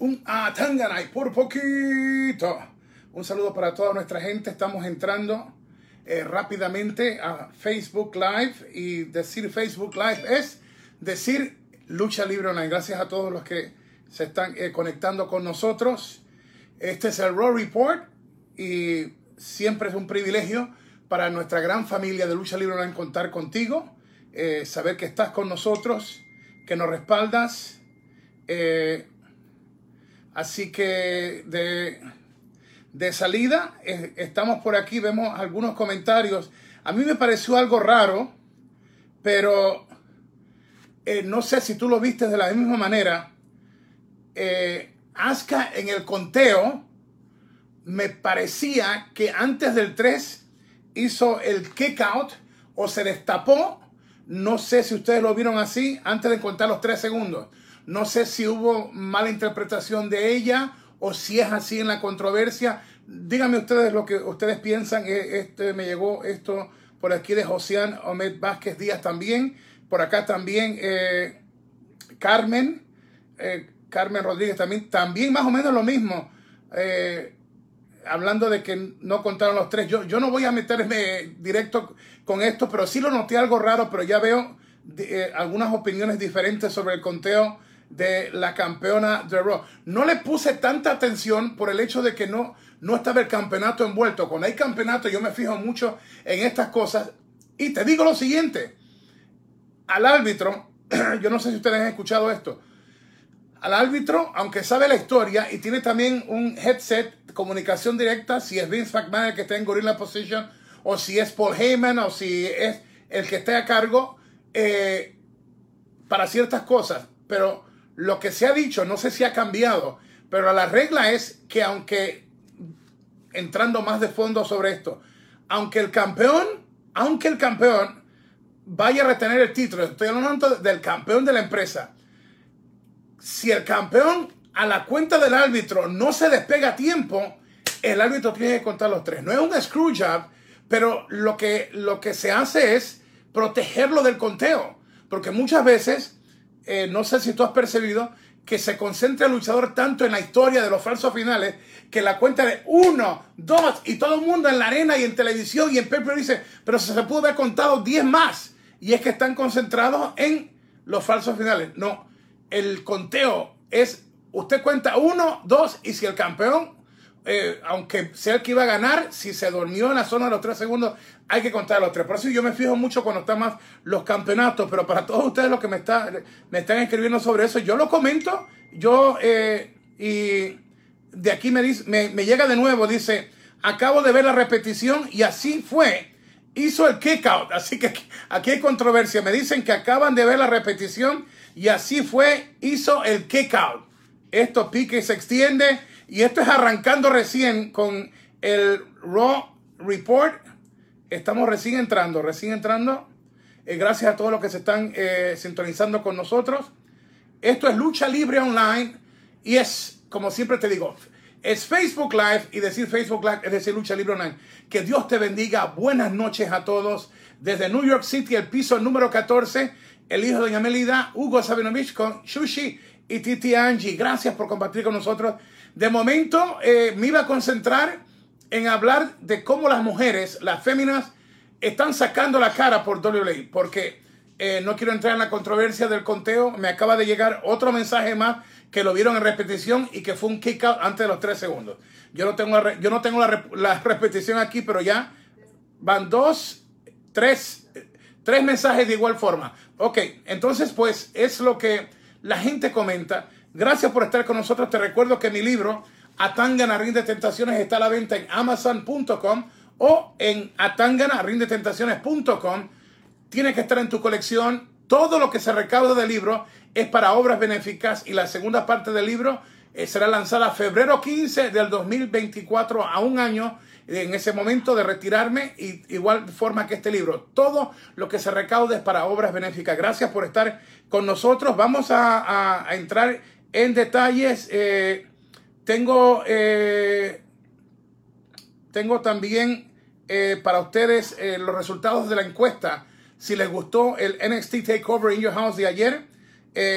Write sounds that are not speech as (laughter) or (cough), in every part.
un Atanganay por poquito. Un saludo para toda nuestra gente. Estamos entrando eh, rápidamente a Facebook Live y decir Facebook Live es decir Lucha Libre Online. Gracias a todos los que se están eh, conectando con nosotros. Este es el Raw Report y siempre es un privilegio para nuestra gran familia de Lucha Libre Online contar contigo, eh, saber que estás con nosotros, que nos respaldas. Así que de de salida, eh, estamos por aquí, vemos algunos comentarios. A mí me pareció algo raro, pero eh, no sé si tú lo viste de la misma manera. Eh, Asuka en el conteo, me parecía que antes del 3 hizo el kick out o se destapó. No sé si ustedes lo vieron así antes de contar los 3 segundos. No sé si hubo mala interpretación de ella o si es así en la controversia. Díganme ustedes lo que ustedes piensan. Eh, este me llegó esto por aquí de Josian Omed Vázquez Díaz también. Por acá también eh, Carmen, eh, Carmen Rodríguez también, también más o menos lo mismo. hablando de que no contaron los tres. Yo, yo no voy a meterme directo con esto, pero sí lo noté algo raro, pero ya veo algunas opiniones diferentes sobre el conteo de la campeona de Raw. No le puse tanta atención por el hecho de que no, no estaba el campeonato envuelto. Cuando hay campeonato yo me fijo mucho en estas cosas. Y te digo lo siguiente, al árbitro, (clears throat) yo no sé si ustedes han escuchado esto, al árbitro, aunque sabe la historia y tiene también un headset, comunicación directa, si es Vince McMahon el que está en Gorilla Position, o si es Paul Heyman, o si es el que esté a cargo, eh, para ciertas cosas. Pero lo que se ha dicho, no sé si ha cambiado, pero la regla es que aunque, entrando más de fondo sobre esto, aunque el campeón, aunque el campeón vaya a retener el título, estoy hablando del campeón de la empresa, si el campeón a la cuenta del árbitro no se despega a tiempo, el árbitro tiene que contar los tres. No es un screw job, pero lo que, lo que se hace es protegerlo del conteo, porque muchas veces eh, no sé si tú has percibido, que se concentra el luchador tanto en la historia de los falsos finales que la cuenta de uno, dos y todo el mundo en la arena y en televisión y en Pepe dice, pero se, se pudo haber contado diez más. Y es que están concentrados en los falsos finales. No, el conteo es, usted cuenta uno, dos y si el campeón eh, aunque sea el que iba a ganar, si se durmió en la zona de los tres segundos, hay que contar los tres. Por eso yo me fijo mucho cuando están más los campeonatos, pero para todos ustedes los que me, está, me están escribiendo sobre eso, yo lo comento, yo, eh, y de aquí me, dice, me, me, llega de nuevo, dice, acabo de ver la repetición y así fue, hizo el kick out, (laughs) así que aquí hay controversia, me dicen que acaban de ver la repetición y así fue, hizo el kick out. Esto pique y se extiende y esto es arrancando recién con el Raw Report. Estamos recién entrando, recién entrando. Eh, gracias a todos los que se están eh, sintonizando con nosotros. Esto es Lucha Libre Online y es, como siempre te digo, es Facebook Live y decir Facebook Live es decir Lucha Libre Online. Que Dios te bendiga. Buenas noches a todos. Desde New York City, el piso número 14, el hijo de Doña Melida, Hugo Sabinovich con Shushi y Titi Angie. Gracias por compartir con nosotros de momento eh, me iba a concentrar en hablar de cómo las mujeres, las féminas, están sacando la cara por WWE, porque eh, no quiero entrar en la controversia del conteo. Me acaba de llegar otro mensaje más que lo vieron en repetición y que fue un kick out antes de los tres segundos. Yo no tengo, la, yo no tengo la, repetición aquí, pero ya van dos, tres, tres mensajes de igual forma. Ok, entonces pues es lo que la gente comenta. Gracias por estar con nosotros. Te recuerdo que mi libro, Atangana Rinde Tentaciones, está a la venta en amazon.com o en atanganarindetentaciones.com. Tiene que estar en tu colección. Todo lo que se recauda del libro es para obras benéficas y la segunda parte del libro eh, será lanzada febrero 15 del 2024 a un año en ese momento de retirarme y igual forma que este libro. Todo lo que se recaude es para obras benéficas. Gracias por estar con nosotros. Vamos a entrar en detalles. Eh, tengo, eh, tengo también eh, para ustedes los resultados de la encuesta. Si les gustó el NXT Takeover in Your House de ayer,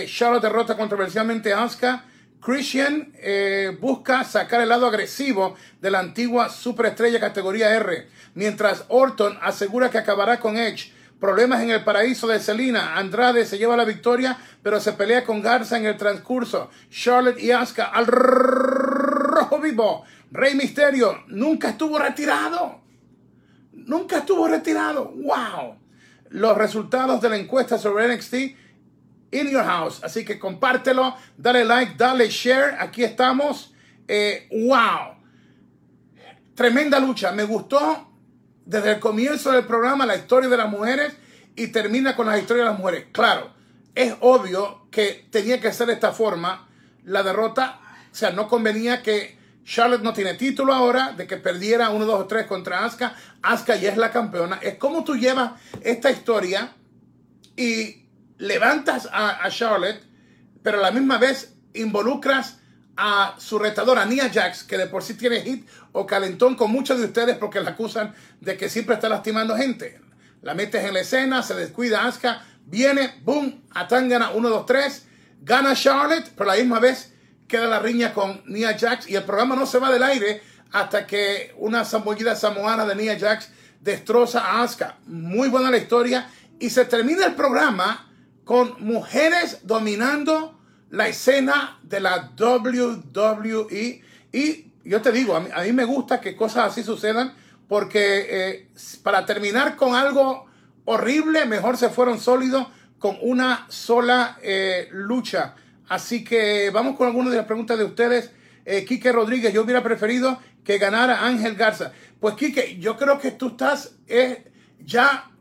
Charlotte derrota controversialmente a Asuka. Christian eh, busca sacar el lado agresivo de la antigua superestrella categoría R, mientras Orton asegura que acabará con Edge. Problemas en el paraíso de Selina. Andrade se lleva la victoria, pero se pelea con Garza en el transcurso. Charlotte y Asuka al rojo vivo. Rey Misterio nunca estuvo retirado. Nunca estuvo retirado. ¡Wow! Los resultados de la encuesta sobre NXT in your house. Así que compártelo, dale like, dale share. Aquí estamos. Eh, ¡Wow! Tremenda lucha. Me gustó desde el comienzo del programa la historia de las mujeres y termina con la historia de las mujeres. Claro, es obvio que tenía que ser de esta forma la derrota. O sea, no convenía que Charlotte no tiene título ahora, de que perdiera 1, 2 o 3 contra Asuka. Asuka ya es la campeona. Es como tú llevas esta historia y levantas a Charlotte, pero a la misma vez involucras a su retadora Nia Jax, que de por sí tiene hit o calentón con muchos de ustedes porque la acusan de que siempre está lastimando gente. La metes en la escena, se descuida Asuka, viene, boom, Atangana 1, 2, 3, gana Charlotte, pero a la misma vez queda la riña con Nia Jax y el programa no se va del aire hasta que una zambullida samoana de Nia Jax destroza a Asuka. Muy buena la historia y se termina el programa con mujeres dominando la escena de la WWE. Y yo te digo, a mí, me gusta que cosas así sucedan porque eh, para terminar con algo horrible, mejor se fueron sólidos con una sola eh, lucha. Así que vamos con algunas de las preguntas de ustedes. Eh, Quique Rodríguez, yo hubiera preferido que ganara Ángel Garza. Pues Quique, yo creo que tú estás eh, ya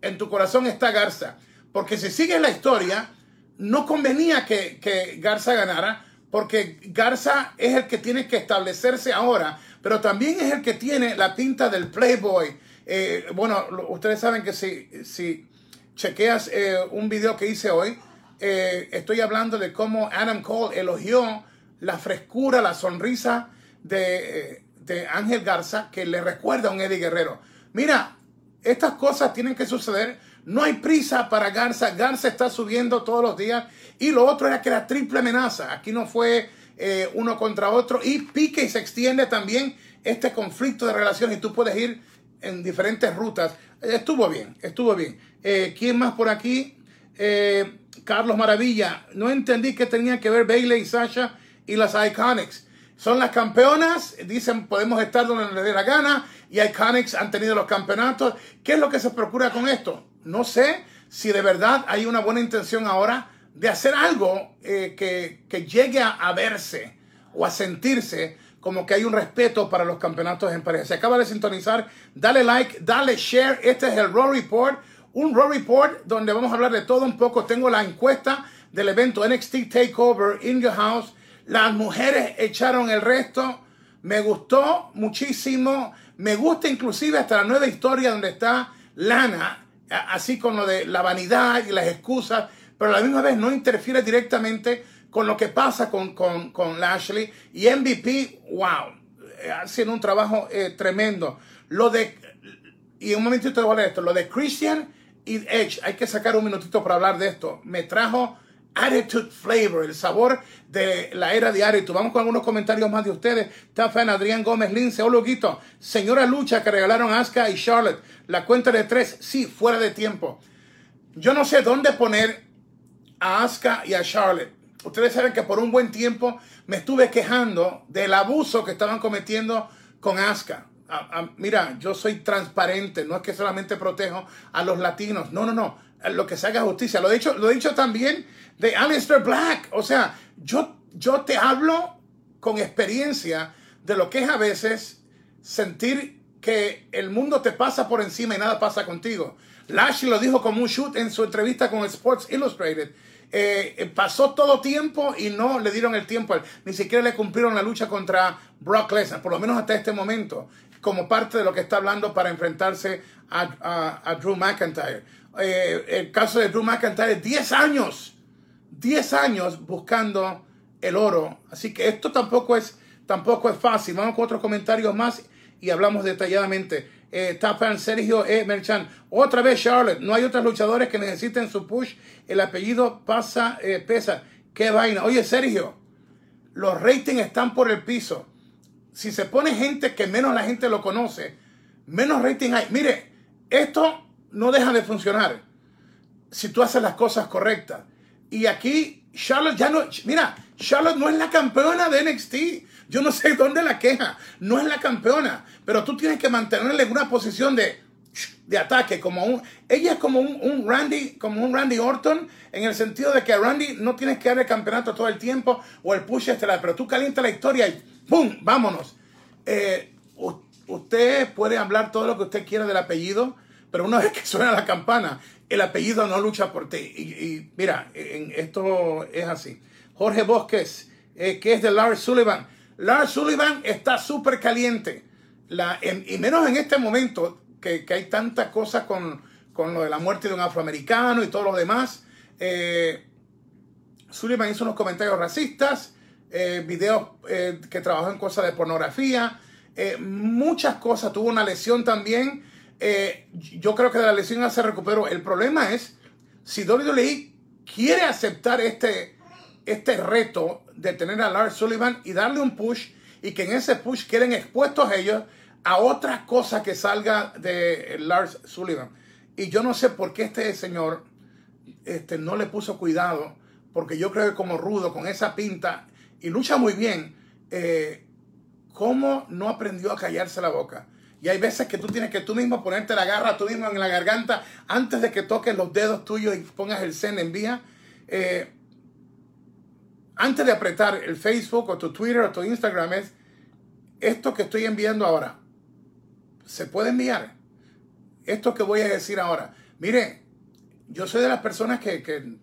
en tu corazón está Garza. Porque si sigues la historia, no convenía que, Garza ganara, porque Garza es el que tiene que establecerse ahora, pero también es el que tiene la pinta del Playboy. Eh, bueno, ustedes saben que si, si chequeas eh, un video que hice hoy, eh, estoy hablando de cómo Adam Cole elogió la frescura, la sonrisa de, de Ángel Garza, que le recuerda a un Eddie Guerrero. Mira, estas cosas tienen que suceder no hay prisa para Garza. Garza está subiendo todos los días. Y lo otro era que era triple amenaza. Aquí no fue eh, uno contra otro. Y pique y se extiende también este conflicto de relaciones. Y tú puedes ir en diferentes rutas. Estuvo bien, estuvo bien. Eh, ¿Quién más por aquí? Eh, Carlos Maravilla. No entendí qué tenía que ver Bailey y Sasha y las Iconics. Son las campeonas, dicen podemos estar donde les dé la gana y Iconics han tenido los campeonatos. ¿Qué es lo que se procura con esto? No sé si de verdad hay una buena intención ahora de hacer algo eh, que, llegue a, verse o a sentirse como que hay un respeto para los campeonatos en pareja. Se acaba de sintonizar, dale like, dale share. Este es el Raw Report, un Raw Report donde vamos a hablar de todo un poco. Tengo la encuesta del evento NXT Takeover in Your House. Las mujeres echaron el resto. Me gustó muchísimo. Me gusta inclusive hasta la nueva historia donde está Lana así con lo de la vanidad y las excusas, pero a la misma vez no interfiere directamente con lo que pasa con, con, Lashley. Y MVP, wow, haciendo un trabajo eh, tremendo. Lo de, y un momentito te voy a leer esto, lo de Christian y Edge, hay que sacar un minutito para hablar de esto. Me trajo Attitude Flavor, el sabor de la era de Attitude. Vamos con algunos comentarios más de ustedes. Tafan, Adrián Gómez, Lince, Oluguito. Señora Lucha que regalaron Asuka y Charlotte. La cuenta de tres, sí, fuera de tiempo. Yo no sé dónde poner a Asuka y a Charlotte. Ustedes saben que por un buen tiempo me estuve quejando del abuso que estaban cometiendo con Asuka. mira, yo soy transparente, no es que solamente protejo a los latinos, no, no, no, lo que se haga justicia. Lo he dicho, lo dicho también de Alistair Black. O sea, yo, yo te hablo con experiencia de lo que es a veces sentir que el mundo te pasa por encima y nada pasa contigo. Lashley lo dijo como un shoot en su entrevista con Sports Illustrated. Eh, eh, pasó todo tiempo y no le dieron el tiempo. Ni siquiera le cumplieron la lucha contra Brock Lesnar, por lo menos hasta este momento, como parte de lo que está hablando para enfrentarse a, a, Drew McIntyre. Eh, el caso de Drew McIntyre, 10 años 10 años buscando el oro. Así que esto tampoco es, tampoco es fácil. Vamos con otros comentarios más y hablamos detalladamente. Eh, Sergio E. Otra vez Charlotte. No hay otros luchadores que necesiten su push. El apellido pasa, eh, pesa. Qué vaina. Oye, Sergio. los ratings están por el piso. Si se pone gente que menos la gente lo conoce, menos rating hay. Mire, esto no deja de funcionar si tú haces las cosas correctas. Y aquí Charlotte ya no, mira, Charlotte no es la campeona de NXT. Yo no sé dónde la queja. No es la campeona. Pero tú tienes que mantenerle en una posición de, de ataque. Como un, ella es como un, Randy, como un Randy Orton, en el sentido de que Randy no tienes que darle campeonato todo el tiempo o el push estelar. Pero tú calientas la historia y ¡pum! Vámonos. Eh, usted puede hablar todo lo que usted quiera del apellido, pero una vez que suena la campana, el apellido no lucha por ti. Y, mira, esto es así. Jorge Bosques, eh, que es de Lars Sullivan. Lars Sullivan está súper caliente. La, y menos en este momento que, hay tantas cosas con, lo de la muerte de un afroamericano y todo lo demás. Eh, Sullivan hizo unos comentarios racistas, eh, videos que trabajó en cosas de pornografía, muchas cosas. Tuvo una lesión también eh, yo creo que de la lesión se recuperó. El problema es si WWE quiere aceptar este, este reto de tener a Lars Sullivan y darle un push y que en ese push queden expuestos ellos a otra cosa que salga de Lars Sullivan. Y yo no sé por qué este señor este, no le puso cuidado, porque yo creo que como rudo, con esa pinta, y lucha muy bien, eh, ¿cómo no aprendió a callarse la boca? Y hay veces que tú tienes que tú mismo ponerte la garra tú mismo en la garganta antes de que toques los dedos tuyos y pongas el send envía. Eh, antes de apretar el Facebook o tu Twitter o tu Instagram es esto que estoy enviando ahora. Se puede enviar. Esto que voy a decir ahora. Mire, yo soy de las personas que,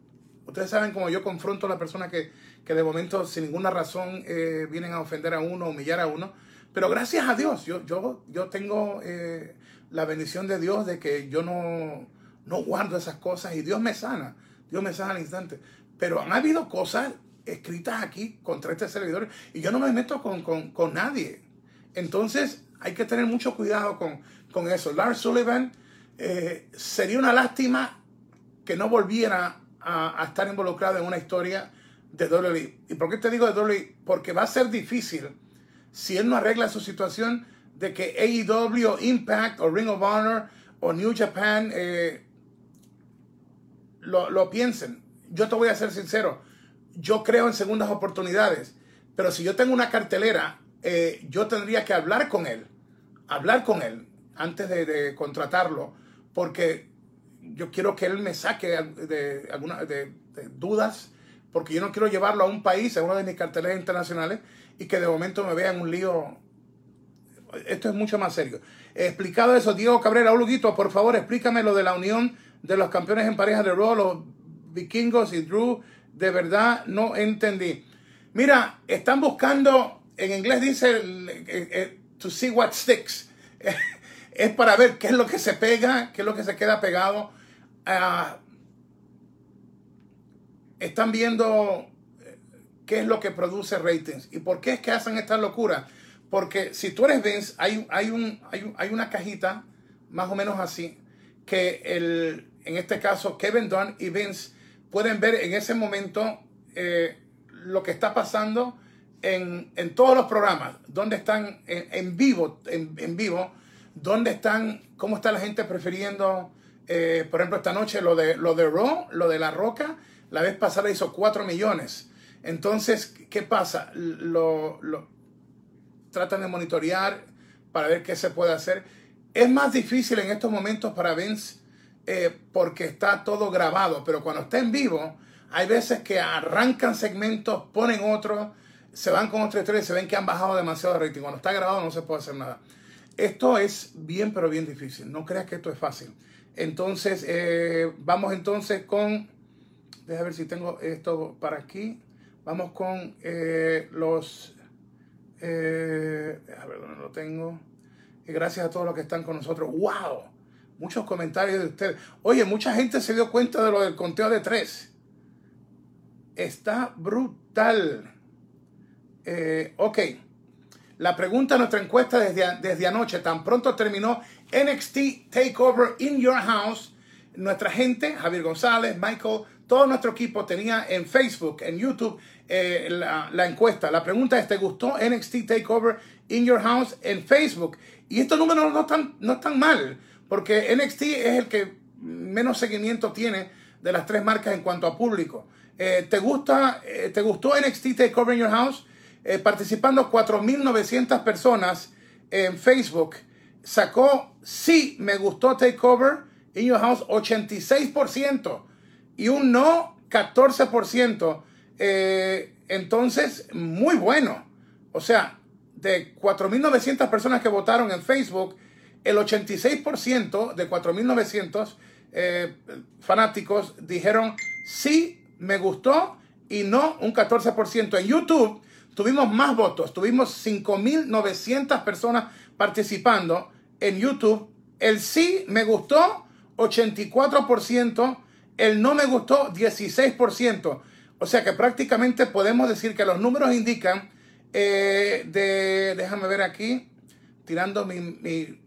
ustedes saben como yo confronto a las personas que, de momento sin ninguna razón eh, vienen a ofender a uno, humillar a uno. Pero gracias a Dios, yo, yo, yo tengo eh, la bendición de Dios de que yo no, no guardo esas cosas y Dios me sana. Dios me sana al instante. Pero han habido cosas escritas aquí contra este servidor y yo no me meto con, nadie. Entonces hay que tener mucho cuidado con, eso. Lars Sullivan eh, sería una lástima que no volviera a, estar involucrado en una historia de WWE. ¿Y por qué te digo de WWE? Porque va a ser difícil si él no arregla su situación de que AEW, Impact o Ring of Honor o New Japan eh, lo, piensen. Yo te voy a ser sincero, yo creo en segundas oportunidades, pero si yo tengo una cartelera, eh, yo tendría que hablar con él, hablar con él antes de, contratarlo, porque yo quiero que él me saque de, dudas, porque yo no quiero llevarlo a un país, a una de mis carteleras internacionales, y que de momento me vean un lío. Esto es mucho más serio. Explicado eso, Diego Cabrera, Huguito, por favor, explícame lo de la unión de los campeones en pareja de Raw, los vikingos y Drew. De verdad no entendí. Mira, están buscando, en inglés dice, eh, eh, to see what sticks. (laughs) es para ver qué es lo que se pega, qué es lo que se queda pegado. Ah, están viendo qué es lo que produce ratings y por qué es que hacen esta locura. Porque si tú eres Vince, hay, hay, un, hay, una cajita más o menos así que el, en este caso Kevin Dunn y Vince pueden ver en ese momento eh, lo que está pasando en, todos los programas, donde están en, vivo, en, vivo, dónde están, cómo está la gente prefiriendo, eh, por ejemplo, esta noche lo de, lo de Raw, lo de La Roca, la vez pasada hizo 4 millones. Entonces, ¿qué pasa? Lo, tratan de monitorear para ver qué se puede hacer. Es más difícil en estos momentos para Vince eh, porque está todo grabado, pero cuando está en vivo, hay veces que arrancan segmentos, ponen otro, se van con otra historia y se ven que han bajado demasiado rating. Cuando está grabado no se puede hacer nada. Esto es bien, pero bien difícil. No creas que esto es fácil. Entonces, eh, vamos entonces con... Déjame ver si tengo esto para aquí. Vamos con eh, los... Eh, a ver dónde lo tengo. Y gracias a todos los que están con nosotros. ¡Wow! Muchos comentarios de ustedes. Oye, mucha gente se dio cuenta de lo del conteo de tres. Está brutal. Eh, ok. La pregunta de nuestra encuesta desde, desde anoche, tan pronto terminó NXT Takeover in Your House. Nuestra gente, Javier González, Michael todo nuestro equipo tenía en Facebook, en YouTube, eh, la, encuesta. La pregunta es, ¿te gustó NXT Takeover in Your House en Facebook? Y estos números no están, no están mal, porque NXT es el que menos seguimiento tiene de las tres marcas en cuanto a público. Eh, ¿te, gusta, eh, ¿Te gustó NXT Takeover in Your House? participando 4.900 personas en Facebook. Sacó, sí, me gustó Takeover in Your House, 86%. Y un no, 14%. Eh, entonces, muy bueno. O sea, de 4.900 personas que votaron en Facebook, el 86% de 4.900 eh, fanáticos dijeron sí, me gustó y no un 14%. En YouTube tuvimos más votos, tuvimos 5.900 personas participando en YouTube. El sí me gustó 84%, el no me gustó 16%. O sea que prácticamente podemos decir que los números indican eh, de, déjame ver aquí, tirando mi,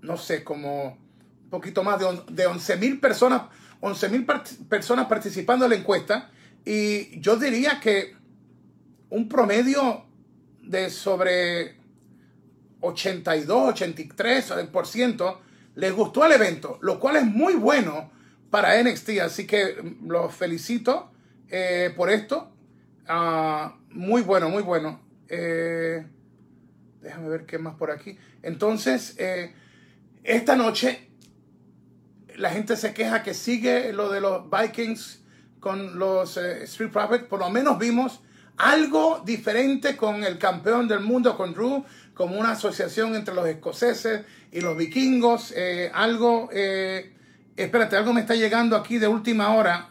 no sé, como un poquito más de, de 11 mil personas, 11 mil personas participando en la encuesta. Y yo diría que un promedio de sobre 82, 83% les gustó el evento, lo cual es muy bueno para NXT. Así que los felicito eh, por esto. Ah, muy bueno, muy bueno. Eh, déjame ver qué más por aquí. Entonces, eh, esta noche la gente se queja que sigue lo de los Vikings con los Street Profits. Por lo menos vimos algo diferente con el campeón del mundo, con Drew, como una asociación entre los escoceses y los vikingos. algo espérate, algo me está llegando aquí de última hora.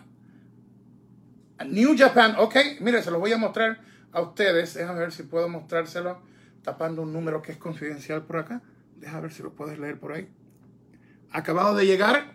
New Japan, ok, mire, se lo voy a mostrar a ustedes. Déjame ver si puedo mostrárselo tapando un número que es confidencial por acá. Déjame ver si lo puedes leer por ahí. Acabado de llegar,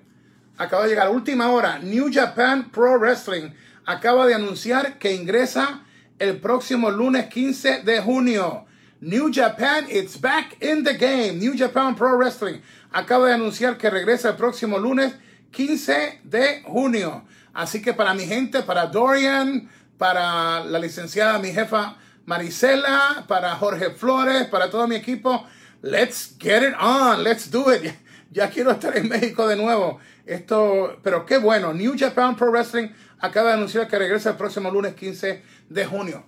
acaba de llegar, última hora. New Japan Pro Wrestling acaba de anunciar que ingresa el próximo lunes 15 de junio. New Japan, it's back in the game. New Japan Pro Wrestling acaba de anunciar que regresa el próximo lunes 15 de junio. Así que para mi gente, para Dorian, para la licenciada, mi jefa Marisela, para Jorge Flores, para todo mi equipo, let's get it on, let's do it. (laughs) Ya quiero estar en México de nuevo. Esto, pero qué bueno. New Japan Pro Wrestling acaba de anunciar que regresa el próximo lunes 15 de junio.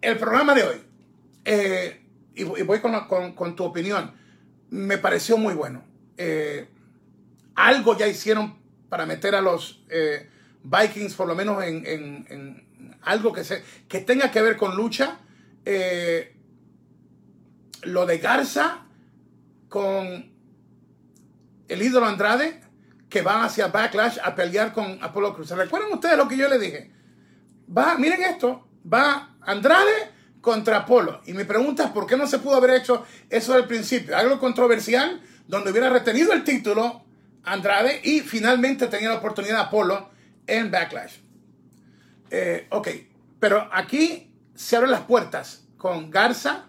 El programa de hoy, eh, y, voy con tu opinión, me pareció muy bueno. Eh, algo ya hicieron para meter a los eh, Vikings, por lo menos en, algo que, se, que tenga que ver con lucha. Eh, lo de Garza con el ídolo Andrade, que va hacia Backlash a pelear con Apolo Cruz. ¿Recuerdan ustedes lo que yo les dije? Va, miren esto, va Andrade contra Apolo. Y mi pregunta ¿por qué no se pudo haber hecho eso al principio? Algo controversial donde hubiera retenido el título Andrade y finalmente tenía la oportunidad Apolo en Backlash. Eh, ok, pero aquí se abren las puertas con Garza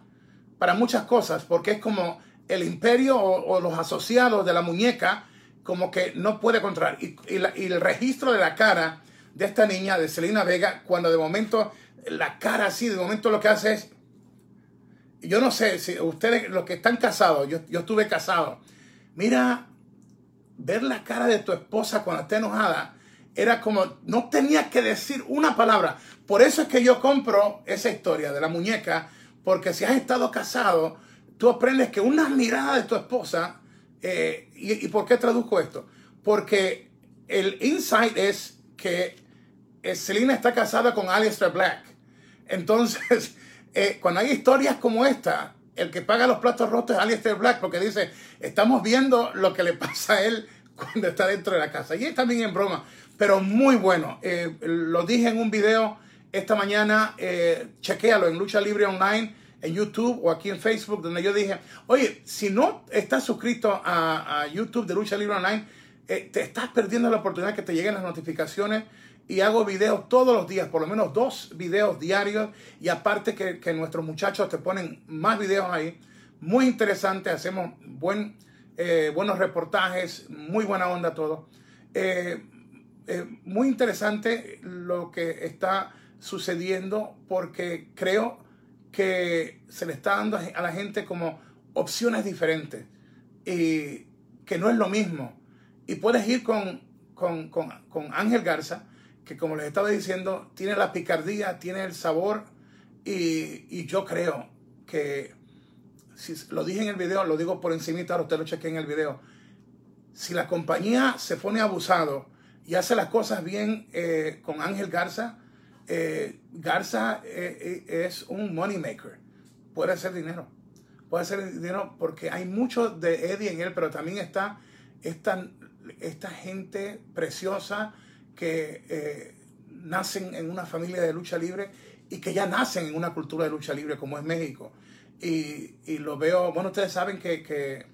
para muchas cosas, porque es como el imperio o, los asociados de la muñeca, como que no puede controlar. Y, el registro de la cara de esta niña, de Selena Vega, cuando de momento la cara así, de momento lo que hace es yo no sé si ustedes, los que están casados, yo, yo estuve casado, mira, ver la cara de tu esposa cuando está enojada era como, no tenía que decir una palabra. Por eso es que yo compro esa historia de la muñeca, porque si has estado casado, tú aprendes que una mirada de tu esposa, eh, y, por qué traduzco esto? Porque el insight es que Selena está casada con Alistair Black. Entonces, (laughs) eh, cuando hay historias como esta, el que paga los platos rotos es Alistair Black porque dice, estamos viendo lo que le pasa a él cuando está dentro de la casa. Y es también en broma, pero muy bueno. Eh, lo dije en un video esta mañana, eh, chequéalo en Lucha Libre Online, en YouTube o aquí en Facebook, donde yo dije, oye, si no estás suscrito a, YouTube de Lucha Libre Online, eh, te estás perdiendo la oportunidad que te lleguen las notificaciones y hago videos todos los días, por lo menos dos videos diarios y aparte que, nuestros muchachos te ponen más videos ahí, muy interesante, hacemos buen, eh, buenos reportajes, muy buena onda todo. Eh, eh, muy interesante lo que está sucediendo porque creo que se le está dando a la gente como opciones diferentes y que no es lo mismo. Y puedes ir con, con, con, con Ángel Garza, que como les estaba diciendo, tiene la picardía, tiene el sabor y, y yo creo que, si lo dije en el video, lo digo por encimita, ahora usted lo cheque en el video, si la compañía se pone abusado y hace las cosas bien eh, con Ángel Garza, eh, Garza eh, es un money maker. Puede hacer dinero. Puede hacer dinero porque hay mucho de Eddie en él, pero también está esta, esta gente preciosa que nacen en una familia de lucha libre y que ya nacen en una cultura de lucha libre como es México. Y, y lo veo, bueno, ustedes saben que, que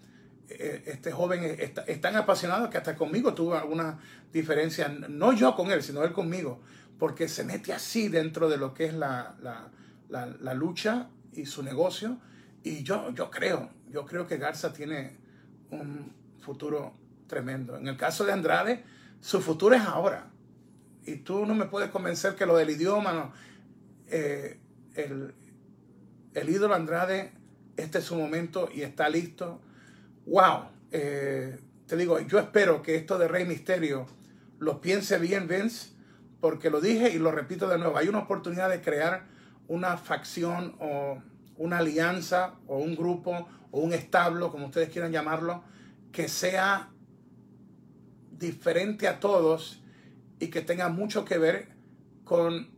eh, este joven es, tan apasionado que hasta conmigo tuvo alguna diferencia, no yo con él, sino él conmigo, porque se mete así dentro de lo que es la, la, lucha y su negocio. Y yo, yo creo, yo creo que Garza tiene un futuro tremendo. En el caso de Andrade, su futuro es ahora. Y tú no me puedes convencer que lo del idioma, no. Eh, el, el ídolo Andrade, este es su momento y está listo wow, eh, te digo, yo espero que esto de Rey Misterio lo piense bien Vince, porque lo dije y lo repito de nuevo, hay una oportunidad de crear una facción o una alianza o un grupo o un establo, como ustedes quieran llamarlo, que sea diferente a todos y que tenga mucho que ver con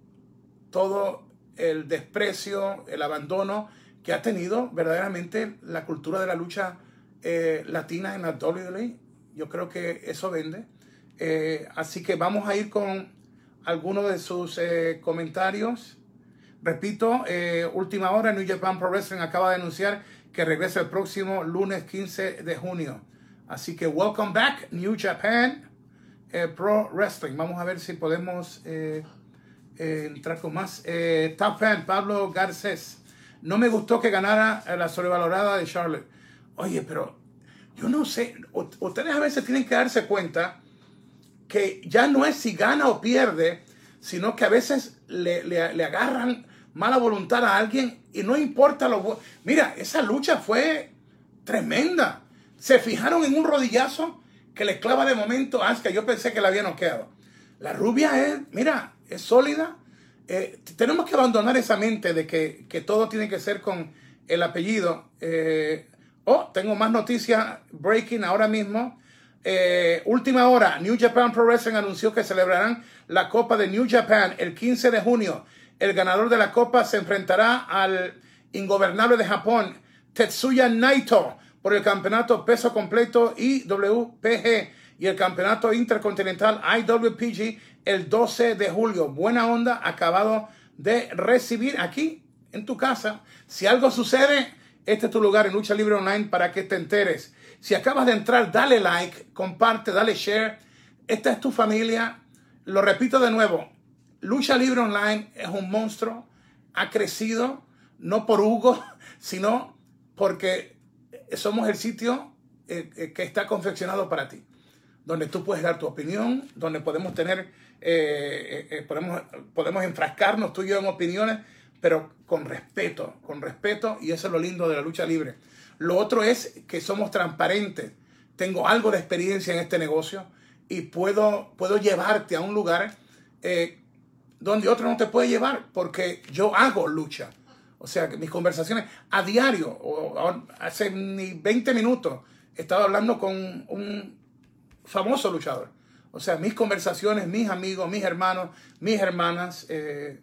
todo el desprecio, el abandono que ha tenido verdaderamente la cultura de la lucha eh, latinas en la WWE. Yo creo que eso vende. Eh, así que vamos a ir con algunos de sus eh, comentarios. Repito, última hora, New Japan Pro Wrestling acaba de anunciar que regresa el próximo lunes 15 de junio. Así que welcome back, New Japan Pro Wrestling. Vamos a ver si podemos entrar con más. top fan, Pablo Garcés. No me gustó que ganara la sobrevalorada de Charlotte. Oye, pero yo no sé, ustedes a veces tienen que darse cuenta que ya no es si gana o pierde, sino que a veces le, agarran mala voluntad a alguien y no importa lo... Mira, esa lucha fue tremenda. Se fijaron en un rodillazo que le clava de momento a que yo pensé que la había noqueado. La rubia es, mira, es sólida. Eh, tenemos que abandonar esa mente de que, que, todo tiene que ser con el apellido. Eh, Oh, tengo más noticias breaking ahora mismo. Eh, última hora, New Japan Pro Wrestling anunció que celebrarán la Copa de New Japan el 15 de junio. El ganador de la Copa se enfrentará al ingobernable de Japón, Tetsuya Naito, por el campeonato peso completo IWPG y el campeonato intercontinental IWPG el 12 de julio. Buena onda, acabado de recibir aquí en tu casa. Si algo sucede, este es tu lugar en Lucha Libre Online para que te enteres. Si acabas de entrar, dale like, comparte, dale share. Esta es tu familia. Lo repito de nuevo. Lucha Libre Online es un monstruo. Ha crecido, no por Hugo, (laughs) sino porque somos el sitio eh, eh, que está confeccionado para ti. Donde tú puedes dar tu opinión, donde podemos tener, eh, podemos, podemos enfrascarnos tú y yo en opiniones pero con respeto, con respeto, y eso es lo lindo de la lucha libre. Lo otro es que somos transparentes. Tengo algo de experiencia en este negocio y puedo, puedo llevarte a un lugar donde otro no te puede llevar porque yo hago lucha. O sea, mis conversaciones a diario, o, hace ni 20 minutos, estaba hablando con un famoso luchador. O sea, mis conversaciones, mis amigos, mis hermanos, mis hermanas, eh,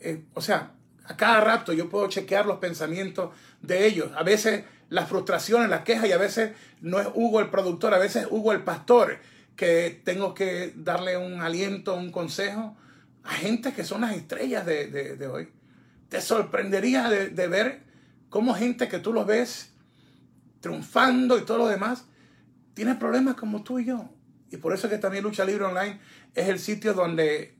eh, o sea, a cada rato yo puedo chequear los pensamientos de ellos. A veces las frustraciones, las quejas y a veces no es Hugo el productor, a veces Hugo el pastor que tengo que darle un aliento, un consejo a gente que son las estrellas de, hoy. Te sorprendería de, ver cómo gente que tú los ves triunfando y todo lo demás tiene problemas como tú y yo. Y por eso es que también Lucha Libre Online es el sitio donde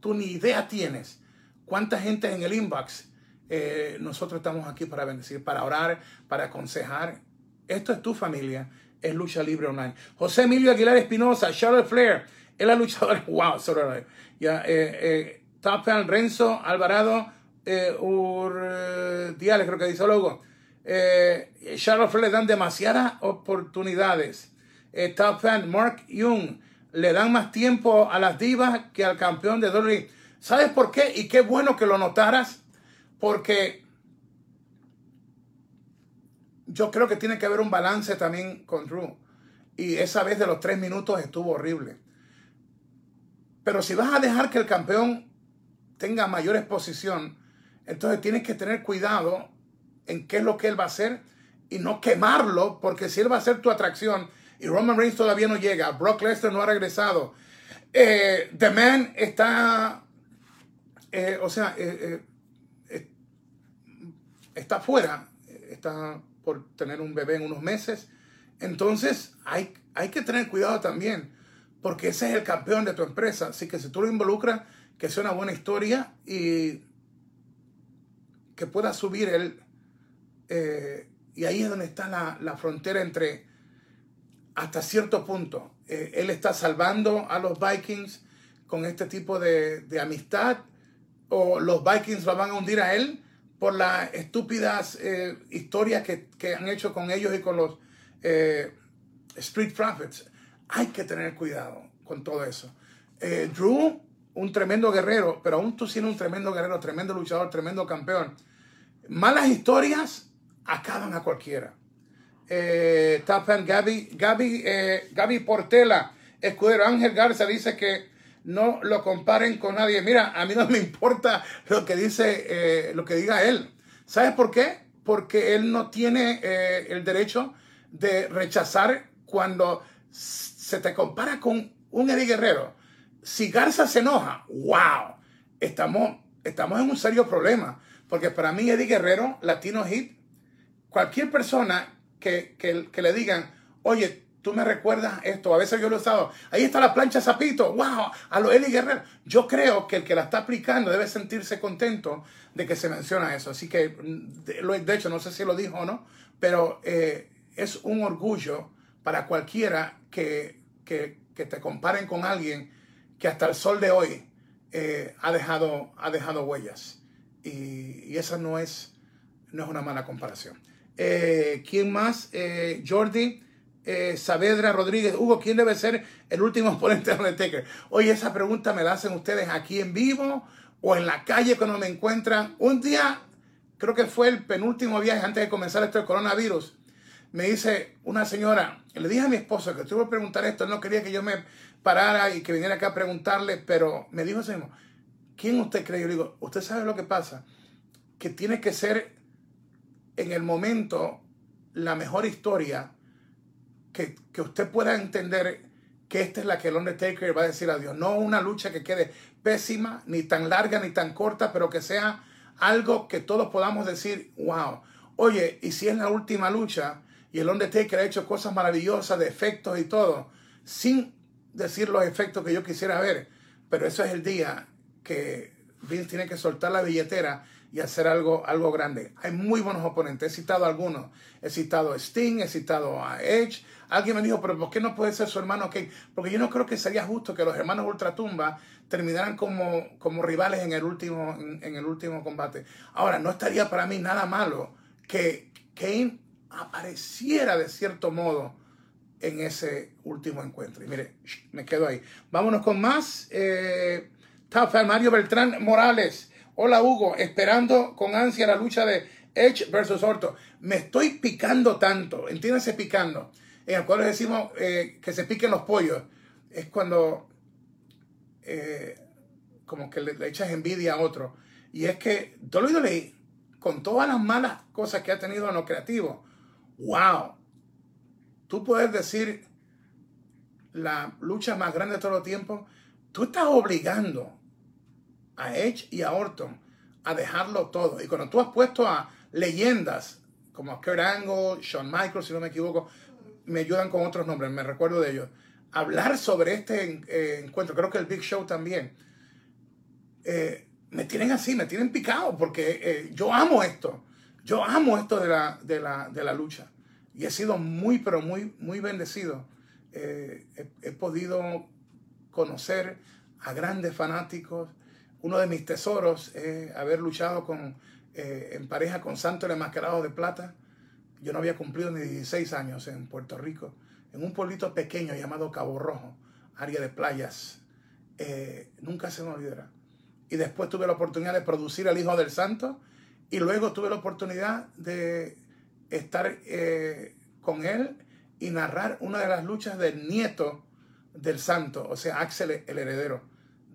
tú ni idea tienes ¿Cuánta gente en el inbox? Eh, nosotros estamos aquí para bendecir, para orar, para aconsejar. Esto es tu familia, es Lucha Libre Online. José Emilio Aguilar Espinosa, Charlotte Flair, Él ha luchado, (laughs) wow, sorry, ya, eh, eh, Renzo, Alvarado, eh, Urdiales, creo que dice luego. Eh, Charlotte le dan demasiadas oportunidades. Top Fan, Mark Young, le dan más tiempo a las divas que al campeón de WWE. ¿Sabes por qué? Y qué bueno que lo notaras, porque yo creo que tiene que haber un balance también con Drew. Y esa vez de los tres minutos estuvo horrible. Pero si vas a dejar que el campeón tenga mayor exposición, entonces tienes que tener cuidado en qué es lo que él va a hacer y no quemarlo, porque si él va a ser tu atracción y Roman Reigns todavía no llega, Brock Lesnar no ha regresado, eh, The Man está, eh, o sea, eh, está fuera, está por tener un bebé en unos meses. Entonces hay, hay que tener cuidado también, porque ese es el campeón de tu empresa. Así que si tú lo involucras, que sea una buena historia y que pueda subir él. Eh, y ahí es donde está la, frontera entre, hasta cierto punto, eh, él está salvando a los Vikings con este tipo de, amistad, o los Vikings lo van a hundir a él por las estúpidas eh, historias que, han hecho con ellos y con los Street Profits. Hay que tener cuidado con todo eso. Drew un tremendo guerrero, pero aún tú siendo un tremendo guerrero, tremendo luchador, tremendo campeón, malas historias acaban a cualquiera. Eh, Tapan Gaby, Gaby, eh, Gaby Portela, escudero Ángel Garza dice que no lo comparen con nadie. Mira, a mí no me importa lo que dice, eh, lo que diga él. ¿Sabes por qué? Porque él no tiene eh, el derecho de rechazar cuando se te compara con un Eddie Guerrero si Garza se enoja, wow, estamos, estamos en un serio problema. Porque para mí, Eddie Guerrero, Latino Hit, cualquier persona que, que, le digan, oye, tú me recuerdas esto, a veces yo lo he usado, ahí está la plancha Zapito, wow, a lo Eddie Guerrero. Yo creo que el que la está aplicando debe sentirse contento de que se menciona eso. Así que, de, hecho, no sé si lo dijo o no, pero eh, es un orgullo para cualquiera que, que, que te comparen con alguien que hasta el sol de hoy eh, ha, dejado, ha dejado huellas. Y, esa no es, no es una mala comparación. Eh, ¿Quién más? Eh, Jordi Saavedra Rodríguez. Hugo, ¿quién debe ser el último (laughs) oponente de Undertaker? Oye, esa pregunta me la hacen ustedes aquí en vivo o en la calle cuando me encuentran. Un día, creo que fue el penúltimo viaje antes de comenzar esto del coronavirus, me dice una señora, le dije a mi esposo que tuve que preguntar esto, él no quería que yo me parara y que viniera acá a preguntarle, pero me dijo así mismo, ¿quién usted cree? Yo le digo, usted sabe lo que pasa, que tiene que ser en el momento la mejor historia que, que usted pueda entender que esta es la que el Undertaker va a decir adiós. No una lucha que quede pésima, ni tan larga, ni tan corta, pero que sea algo que todos podamos decir, wow. Oye, y si es la última lucha y el Undertaker ha hecho cosas maravillosas de efectos y todo, sin decir los efectos que yo quisiera ver, pero eso es el día que Vince tiene que soltar la billetera y hacer algo, algo grande. Hay muy buenos oponentes, he citado algunos. He citado a Sting, he citado a Edge. Alguien me dijo, pero ¿por qué no puede ser su hermano Kane? Porque yo no creo que sería justo que los hermanos Ultratumba terminaran como, como rivales en el, último, en, el último combate. Ahora, no estaría para mí nada malo que Kane apareciera de cierto modo en ese último encuentro. Y mire, me quedo ahí. Vámonos con más. Eh, Mario Beltrán Morales. Hola Hugo, esperando con ansia la lucha de Edge versus Orto. Me estoy picando tanto, entiéndase picando. En el cual decimos eh, que se piquen los pollos. Es cuando eh, como que le, echas envidia a otro. Y es que leí con todas las malas cosas que ha tenido en lo creativo. ¡Wow! tú puedes decir la lucha más grande de todo el tiempo, tú estás obligando a Edge y a Orton a dejarlo todo. Y cuando tú has puesto a leyendas como Kurt Angle, Shawn Michaels, si no me equivoco, me ayudan con otros nombres, me recuerdo de ellos, hablar sobre este eh, encuentro, creo que el Big Show también, eh, me tienen así, me tienen picado, porque eh, yo amo esto, yo amo esto de la, de la, de la lucha y he sido muy, pero muy, muy bendecido. Eh, he, podido conocer a grandes fanáticos. Uno de mis tesoros es haber luchado con, eh, en pareja con Santo el Enmascarado de Plata. Yo no había cumplido ni 16 años en Puerto Rico, en un pueblito pequeño llamado Cabo Rojo, área de playas. Eh, nunca se me olvidará. Y después tuve la oportunidad de producir al Hijo del Santo y luego tuve la oportunidad de estar eh, con él y narrar una de las luchas del nieto del santo, o sea, Axel el heredero,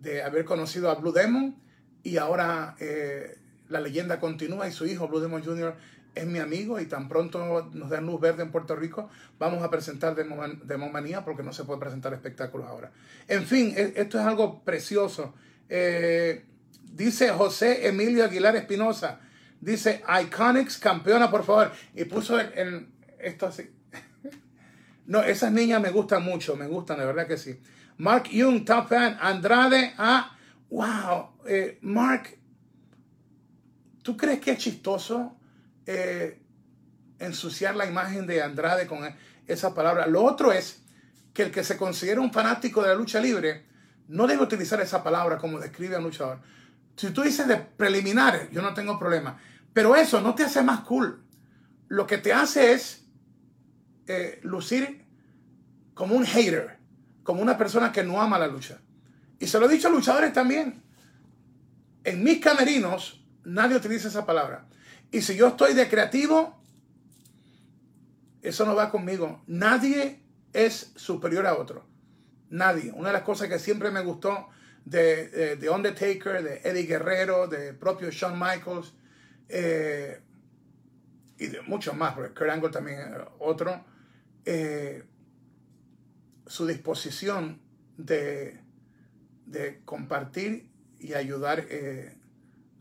de haber conocido a Blue Demon y ahora eh, la leyenda continúa y su hijo Blue Demon Jr. es mi amigo y tan pronto nos dan luz verde en Puerto Rico, vamos a presentar Demomanía porque no se puede presentar espectáculos ahora. En fin, e, esto es algo precioso. Eh, dice José Emilio Aguilar Espinosa, dice Iconics campeona, por favor, y puso en esto así. (laughs) No, esas niñas me gustan mucho, me gustan, de verdad que sí. Mark Young, top fan. Andrade, ah, wow. Eh, Mark, ¿tú crees que es chistoso eh, ensuciar la imagen de Andrade con esa palabra? Lo otro es que el que se considera un fanático de la lucha libre no debe utilizar esa palabra como describe a luchador. Si tú dices de preliminares, yo no tengo problema. Pero eso no te hace más cool. Lo que te hace es eh, lucir como un hater, como una persona que no ama la lucha. Y se lo he dicho a luchadores también. En mis camerinos nadie utiliza esa palabra. Y si yo estoy de creativo, eso no va conmigo. Nadie es superior a otro. Nadie. Una de las cosas que siempre me gustó de, de, Undertaker, de Eddie Guerrero, de propio Shawn Michaels eh, y de muchos más, porque Kurt Angle también es otro. Eh, su disposición de, de compartir y ayudar, eh,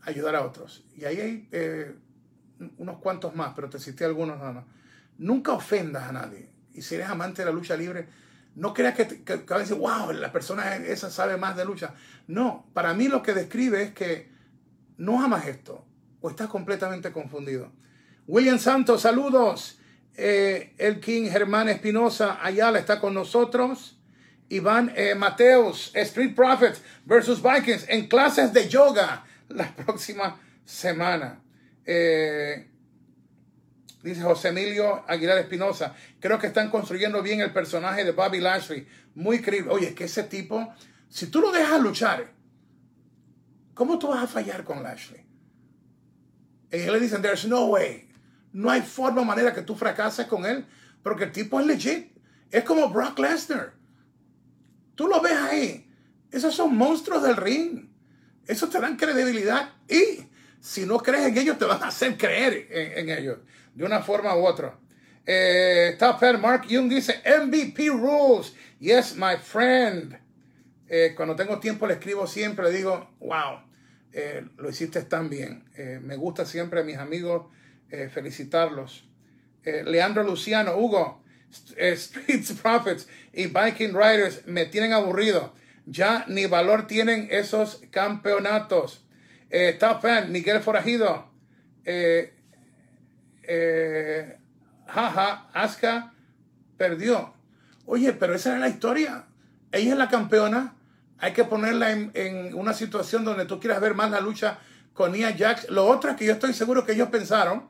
ayudar a otros. Y ahí hay eh, unos cuantos más, pero te cité algunos nada más. Nunca ofendas a nadie. Y si eres amante de la lucha libre, no creas que, que, que, decir, wow, la persona esa sabe más de lucha. No, para mí lo que describe es que no amas esto o estás completamente confundido. William Santos, saludos. Eh, el King Germán Espinosa Ayala está con nosotros. Iván eh, Mateos, Street Profits versus Vikings en clases de yoga la (laughs) próxima semana. Eh, dice José Emilio Aguilar Espinosa, creo que están construyendo bien el personaje de Bobby Lashley. Muy creíble. Oye, es que ese tipo, si tú lo dejas luchar, ¿cómo tú vas a fallar con Lashley? Y le dicen, there's no way. No hay forma o manera que tú fracases con él, porque el tipo es legit. Es como Brock Lesnar. Tú lo ves ahí. Esos son monstruos del ring. Esos te dan credibilidad y si no crees en ellos, te van a hacer creer en, ellos de una forma u otra. Eh, Mark Young dice MVP rules. Yes, my friend. Eh, cuando tengo tiempo le escribo siempre, le digo, wow, eh, lo hiciste tan bien. Eh, me gusta siempre a mis amigos eh, felicitarlos. Eh, Leandro Luciano, Hugo, eh, (laughs) Streets Profits y Viking Riders me tienen aburrido. Ya ni valor tienen esos campeonatos. Top Fan, Miguel Forajido. jaja, Aska perdió. Oye, pero esa era la historia. Ella es la campeona. Hay que ponerla en, una situación donde tú quieras ver más la lucha con Nia Jax. Lo otro es que yo estoy seguro que ellos pensaron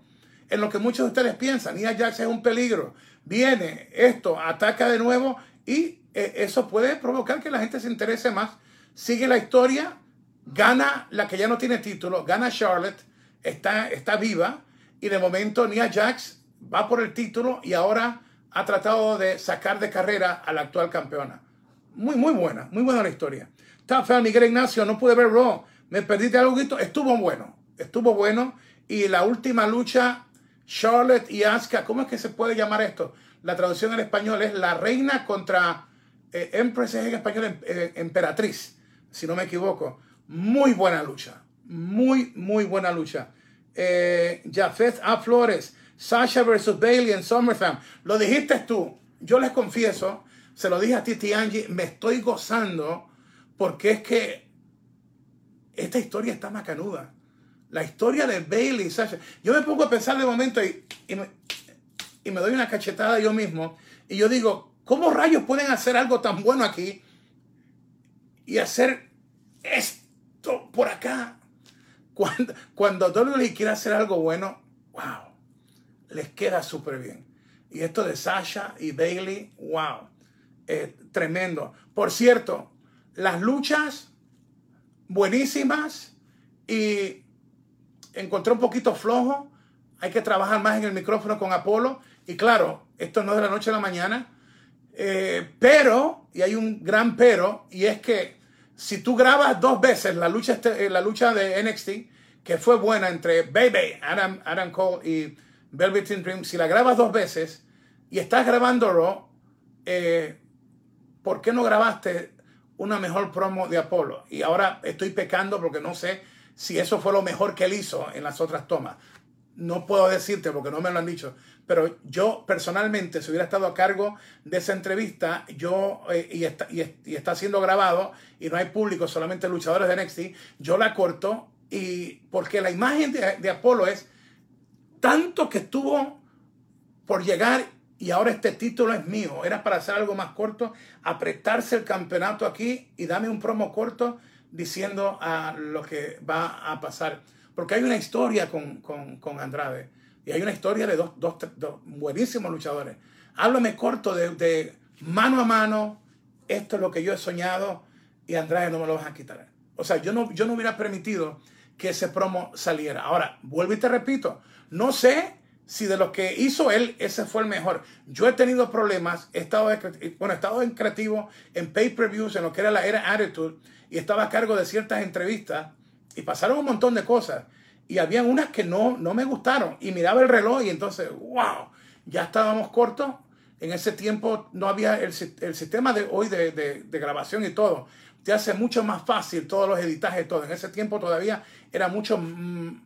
en lo que muchos de ustedes piensan. Nia Jax es un peligro. Viene esto, ataca de nuevo y eh, eso puede provocar que la gente se interese más. Sigue la historia, gana la que ya no tiene título, gana Charlotte, está, está viva y de momento Nia Jax va por el título y ahora ha tratado de sacar de carrera a la actual campeona. Muy, muy buena, muy buena la historia. Top fan Miguel Ignacio, no pude ver Raw, me perdí de algo, estuvo bueno, estuvo bueno y la última lucha Charlotte y Asuka, ¿cómo es que se puede llamar esto? La traducción en español es la reina contra eh, Empress en español eh, emperatriz, si no me equivoco. Muy buena lucha, muy, muy buena lucha. Eh, Jafet A. Flores, Sasha versus Bailey en SummerSlam. Lo dijiste tú, yo les confieso, se lo dije a Titi Angie, me estoy gozando porque es que esta historia está macanuda. La historia de Bailey y Sasha. Yo me pongo a pensar de momento y, y, me, doy una cachetada yo mismo. Y yo digo, ¿cómo rayos pueden hacer algo tan bueno aquí? y hacer esto por acá. Cuando, cuando quiere hacer algo bueno, wow, les queda súper bien. Y esto de Sasha y Bailey, wow, tremendo. Por cierto, las luchas buenísimas y encontré un poquito flojo. Hay que trabajar más en el micrófono con Apolo. Y claro, esto no es de la noche a la mañana. Eh, pero, y hay un gran pero, y es que si tú grabas dos veces la lucha, este, eh, la lucha de NXT, que fue buena entre Baby, Adam, Adam Cole y Velvet Dream, si la grabas dos veces y estás grabando eh, ¿por qué no grabaste una mejor promo de Apolo? Y ahora estoy pecando porque no sé si eso fue lo mejor que él hizo en las otras tomas. No puedo decirte porque no me lo han dicho, pero yo personalmente, si hubiera estado a cargo de esa entrevista, yo, eh, y, está, y, está siendo grabado y no hay público, solamente luchadores de NXT, yo la corto y porque la imagen de, de Apolo es tanto que estuvo por llegar y ahora este título es mío. Era para hacer algo más corto, apretarse el campeonato aquí y dame un promo corto diciendo a lo que va a pasar. Porque hay una historia con, Andrade y hay una historia de dos, dos, buenísimos luchadores. Háblame corto de, de, mano a mano, esto es lo que yo he soñado y Andrade no me lo vas a quitar. O sea, yo no, yo no hubiera permitido que ese promo saliera. Ahora, vuelvo y te repito, no sé si de lo que hizo él, ese fue el mejor. Yo he tenido problemas, he estado, bueno, he estado en creativo, en pay-per-views, en lo que era la era Attitude, y estaba a cargo de ciertas entrevistas, y pasaron un montón de cosas, y había unas que no, no me gustaron, y miraba el reloj, y entonces, wow, ya estábamos cortos. En ese tiempo no había el, el sistema de hoy de, de, de grabación y todo. Te hace mucho más fácil todos los editajes, todo. En ese tiempo todavía era mucho, mm,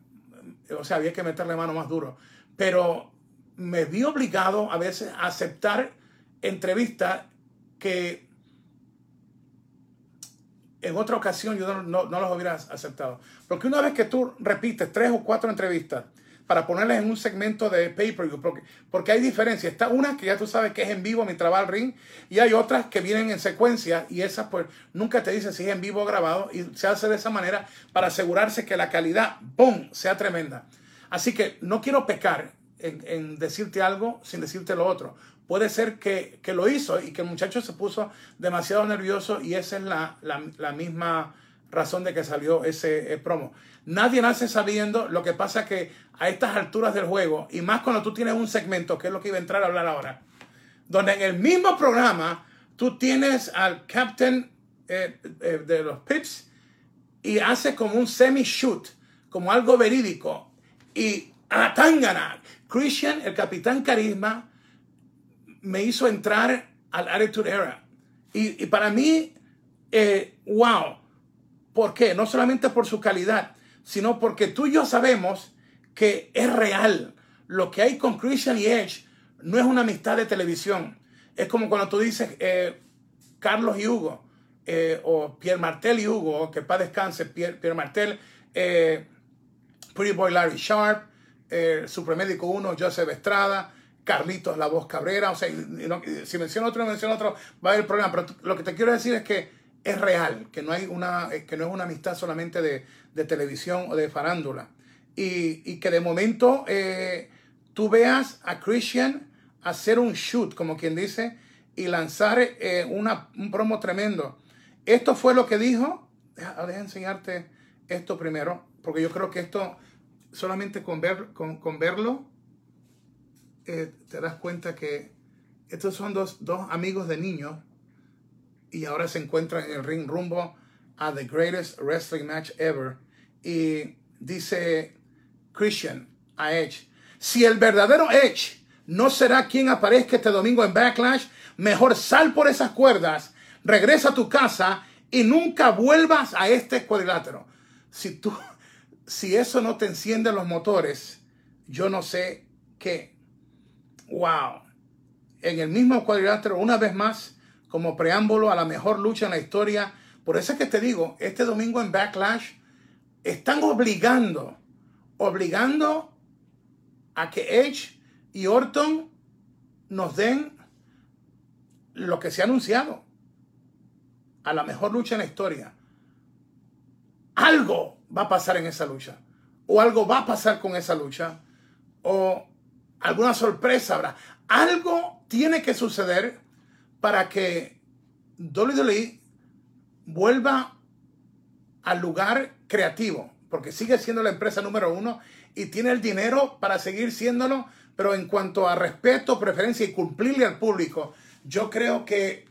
o sea, había que meterle mano más duro pero me vi obligado a veces a aceptar entrevistas que en otra ocasión yo no, no, las hubiera aceptado. Porque una vez que tú repites tres o cuatro entrevistas para ponerlas en un segmento de pay-per-view, porque, porque, hay diferencia. Está una que ya tú sabes que es en vivo mientras va al ring, y hay otras que vienen en secuencia, y esas pues nunca te dicen si es en vivo o grabado, y se hace de esa manera para asegurarse que la calidad, ¡boom!, sea tremenda. Así que no quiero pecar en, decirte algo sin decirte lo otro. Puede ser que, lo hizo y que el muchacho se puso demasiado nervioso y esa es la, misma razón de que salió ese eh, promo. Nadie nace sabiendo, lo que pasa que a estas alturas del juego, y más cuando tú tienes un segmento, que es lo que iba a entrar a hablar ahora, donde en el mismo programa tú tienes al captain eh, eh, de los Pips y hace como un semi-shoot, como algo verídico, y a Tangana, Christian, el capitán carisma, me hizo entrar al Attitude Era. Y, para mí, eh, wow. ¿Por qué? No solamente por su calidad, sino porque tú y yo sabemos que es real. Lo que hay con Christian y Edge no es una amistad de televisión. Es como cuando tú dices eh, Carlos y Hugo, eh, o Pierre Martel y Hugo, que para descanse, Pierre, Pierre Martel, Pretty Boy Larry Sharp, eh, Supremédico 1, Joseph Estrada, Carlitos La Voz Cabrera. O sea, si menciono otro, menciono otro, va a haber problema. Pero lo que te quiero decir es que es real, que no, hay una, eh, que no es una amistad solamente de, televisión o de farándula. Y, que de momento eh, tú veas a Christian hacer un shoot, como quien dice, y lanzar eh, una, un promo tremendo. Esto fue lo que dijo. Deja, deja enseñarte esto primero, porque yo creo que esto solamente con, ver, con, verlo, eh, te das cuenta que estos son dos, amigos de niños y ahora se encuentran en el ring rumbo a The Greatest Wrestling Match Ever. Y dice Christian a Edge, si el verdadero Edge no será quien aparezca este domingo en Backlash, mejor sal por esas cuerdas, regresa a tu casa y nunca vuelvas a este cuadrilátero. Si tú si eso no te enciende los motores, yo no sé qué. Wow. En el mismo cuadrilátero, una vez más, como preámbulo a la mejor lucha en la historia. Por eso es que te digo, este domingo en Backlash están obligando, obligando a que Edge y Orton nos den lo que se ha anunciado. a la mejor lucha en la historia, algo va a pasar en esa lucha. O algo va a pasar con esa lucha. O alguna sorpresa habrá. Algo tiene que suceder para que WWE vuelva al lugar creativo. Porque sigue siendo la empresa número uno y tiene el dinero para seguir siéndolo. Pero en cuanto a respeto, preferencia y cumplirle al público, yo creo que,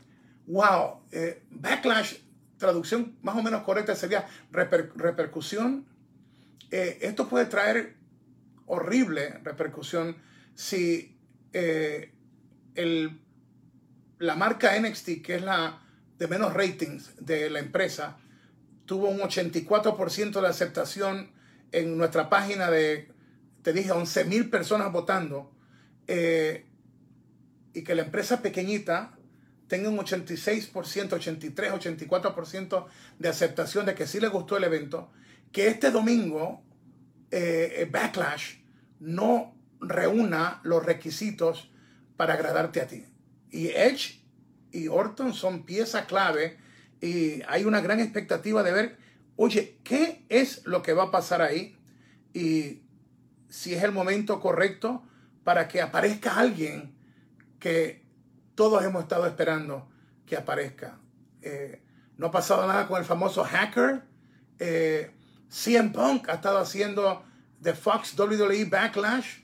wow, eh, Backlash, traducción más o menos correcta sería repercusión. Eh, esto puede traer horrible repercusión si eh, el, la marca NXT, que es la de menos ratings de la empresa, tuvo un 84% de aceptación en nuestra página de, te dije, 11 mil personas votando. Eh, y que la empresa pequeñita tenga un 86%, 83, 84% de aceptación de que sí le gustó el evento, que este domingo eh, Backlash no reúna los requisitos para agradarte a ti. Y Edge y Orton son pieza clave y hay una gran expectativa de ver, oye, ¿qué es lo que va a pasar ahí? Y si es el momento correcto para que aparezca alguien que todos hemos estado esperando que aparezca. Eh, no ha pasado nada con el famoso hacker. Eh, CM Punk ha estado haciendo The Fox WWE Backlash.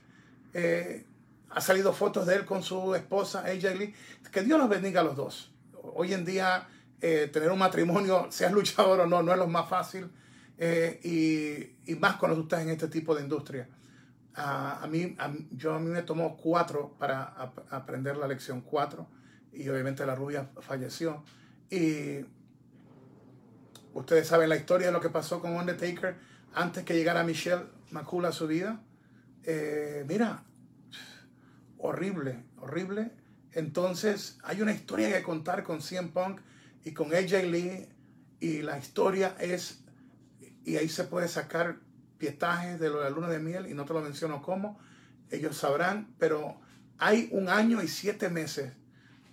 Eh, ha salido fotos de él con su esposa AJ Lee. Que Dios los bendiga a los dos. Hoy en día tener un matrimonio, (laughs) seas luchador o no, no es lo más fácil. y, y, más cuando tú estás en este tipo de industria a, mí, yo, a mí me tomó cuatro para aprender la lección, cuatro, y obviamente la rubia falleció. Y ustedes saben la historia de lo que pasó con Undertaker antes que llegara Michelle McCool a su vida. Eh, mira, horrible, horrible. Entonces, hay una historia que contar con CM Punk y con AJ Lee, y la historia es, y ahí se puede sacar pietajes de la luna de miel y no te lo menciono cómo, ellos sabrán, pero hay un año y siete meses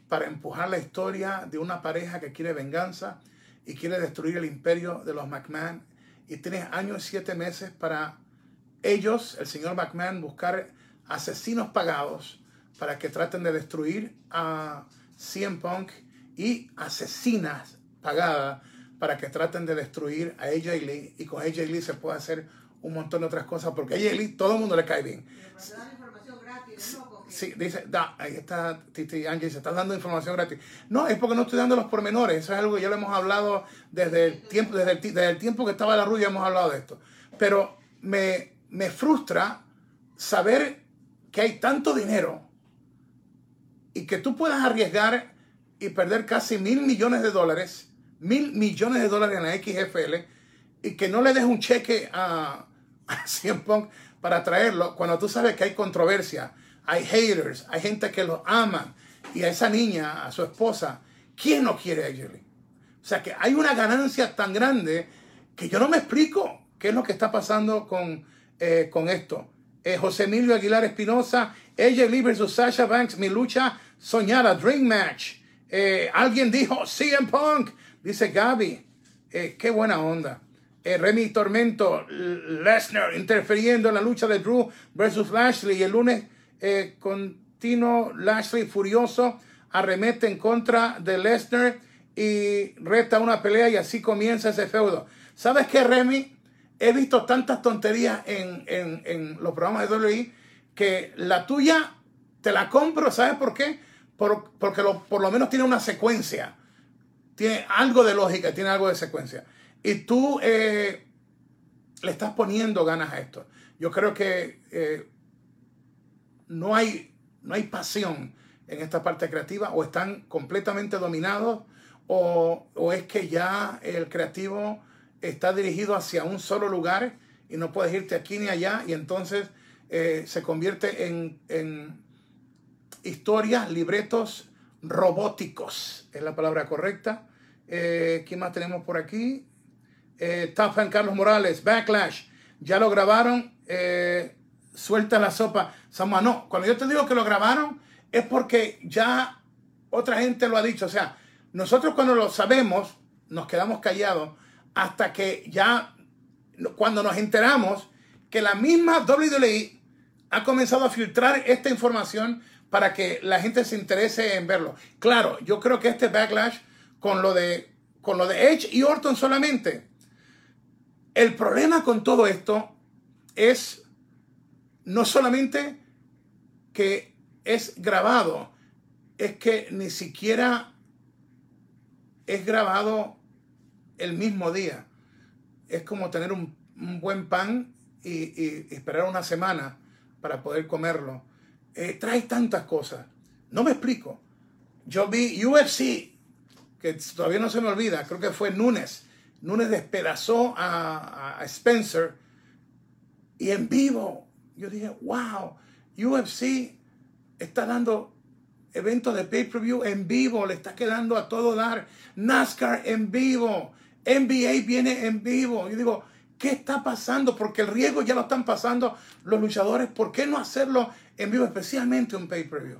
para empujar la historia de una pareja que quiere venganza y quiere destruir el imperio de los McMahon. Y tienes años y siete meses para ellos, el señor McMahon, buscar asesinos pagados para que traten de destruir a CM Punk y asesinas pagadas para que traten de destruir a AJ Lee y con AJ Lee se puede hacer un montón de otras cosas, porque a todo el mundo le cae bien. Sí, dice, da, ahí está Titi Angie, se está dando información gratis. No, es porque no estoy dando los pormenores, eso es algo que ya lo hemos hablado desde el tiempo, desde el, desde el tiempo que estaba la rubia hemos hablado de esto. Pero me, me frustra saber que hay tanto dinero y que tú puedas arriesgar y perder casi mil millones de dólares, mil millones de dólares en la XFL y que no le des un cheque a, a CM Punk para traerlo cuando tú sabes que hay controversia, hay haters, hay gente que lo ama y a esa niña, a su esposa, ¿quién no quiere a AJ O sea que hay una ganancia tan grande que yo no me explico qué es lo que está pasando con, eh, con esto. Eh, José Emilio Aguilar Espinosa, AJ Lee versus Sasha Banks, mi lucha soñada, Dream Match. Eh, alguien dijo CM Punk, dice Gaby. qué buena onda. Eh, Remy Tormento, Lesnar interfiriendo en la lucha de Drew versus Lashley. Y el lunes, eh, continuo Lashley furioso arremete en contra de Lesnar y reta una pelea y así comienza ese feudo. ¿Sabes qué, Remy? He visto tantas tonterías en, los programas de WWE que la tuya te la compro, ¿sabes por qué? porque por lo menos tiene una secuencia. Tiene algo de lógica, tiene algo de secuencia y tú eh, le estás poniendo ganas a esto. Yo creo que eh, no, hay, no hay pasión en esta parte creativa o están completamente dominados o, es que ya el creativo está dirigido hacia un solo lugar y no puedes irte aquí ni allá y entonces eh, se convierte en, en historias, libretos robóticos, es la palabra correcta. Eh, ¿Quién más tenemos por aquí? Eh, Carlos Morales, Backlash, ya lo grabaron, eh, suelta la sopa. Samuel, no, cuando yo te digo que lo grabaron es porque ya otra gente lo ha dicho. O sea, nosotros cuando lo sabemos, nos quedamos callados hasta que ya, cuando nos enteramos que la misma WWE ha comenzado a filtrar esta información para que la gente se interese en verlo. Claro, yo creo que este backlash con lo de, con lo de Edge y Orton solamente. El problema con todo esto es no solamente que es grabado, es que ni siquiera es grabado el mismo día. Es como tener un, buen pan y, esperar una semana para poder comerlo. Eh, trae tantas cosas. No me explico. Yo vi UFC, que todavía no se me olvida, creo que fue Nunes. Nunes despedazó a, a Spencer y en vivo. Yo dije, wow, UFC está dando eventos de pay-per-view en vivo, le está quedando a todo dar. NASCAR en vivo, NBA viene en vivo. Yo digo, ¿qué está pasando? Porque el riesgo ya lo están pasando los luchadores. ¿Por qué no hacerlo en vivo, especialmente un pay-per-view?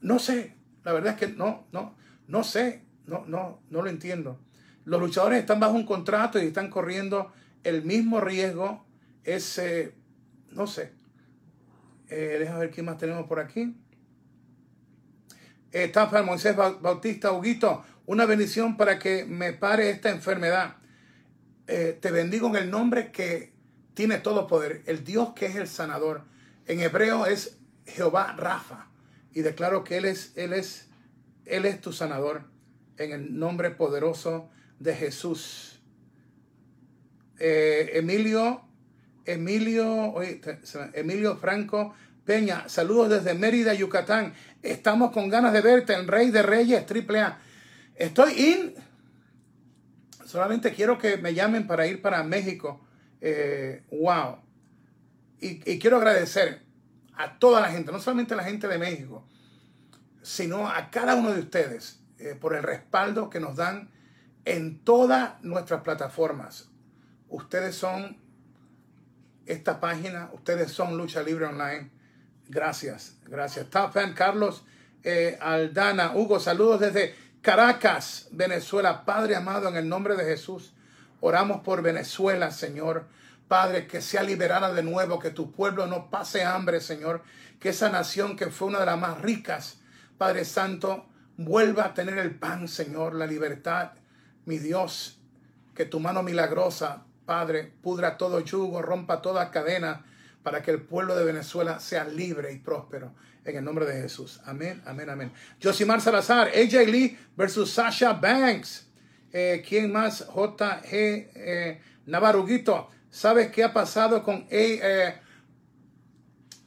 No sé, la verdad es que no, no, no sé, no, no, no lo entiendo. Los luchadores están bajo un contrato y están corriendo el mismo riesgo. Ese, no sé. Eh, déjame ver qué más tenemos por aquí. Está para Moisés Bautista Huguito, una bendición para que me pare esta enfermedad. Eh, te bendigo en el nombre que tiene todo poder, el Dios que es el sanador. En hebreo es Jehová Rafa. Y declaro que Él es, Él es, Él es tu sanador. En el nombre poderoso de Jesús. Eh, Emilio, Emilio, Emilio Franco Peña, saludos desde Mérida, Yucatán. Estamos con ganas de verte en Rey de Reyes, triple A. Estoy in. Solamente quiero que me llamen para ir para México. Eh, wow. Y, quiero agradecer a toda la gente, no solamente a la gente de México, sino a cada uno de ustedes eh, por el respaldo que nos dan en todas nuestras plataformas. Ustedes son esta página, ustedes son Lucha Libre Online. Gracias, gracias. Top fan Carlos eh, Aldana. Hugo, saludos desde Caracas, Venezuela. Padre amado, en el nombre de Jesús, oramos por Venezuela, Señor. Padre, que sea liberada de nuevo, que tu pueblo no pase hambre, Señor. Que esa nación que fue una de las más ricas, Padre Santo, vuelva a tener el pan, Señor, la libertad. Mi Dios, que tu mano milagrosa, Padre, pudra todo yugo, rompa toda cadena para que el pueblo de Venezuela sea libre y próspero. En el nombre de Jesús. Amén, amén, amén. Josimar Salazar, AJ Lee versus Sasha Banks. Eh, ¿Quién más? JG eh, Navarruguito. ¿Sabes qué ha pasado con eh,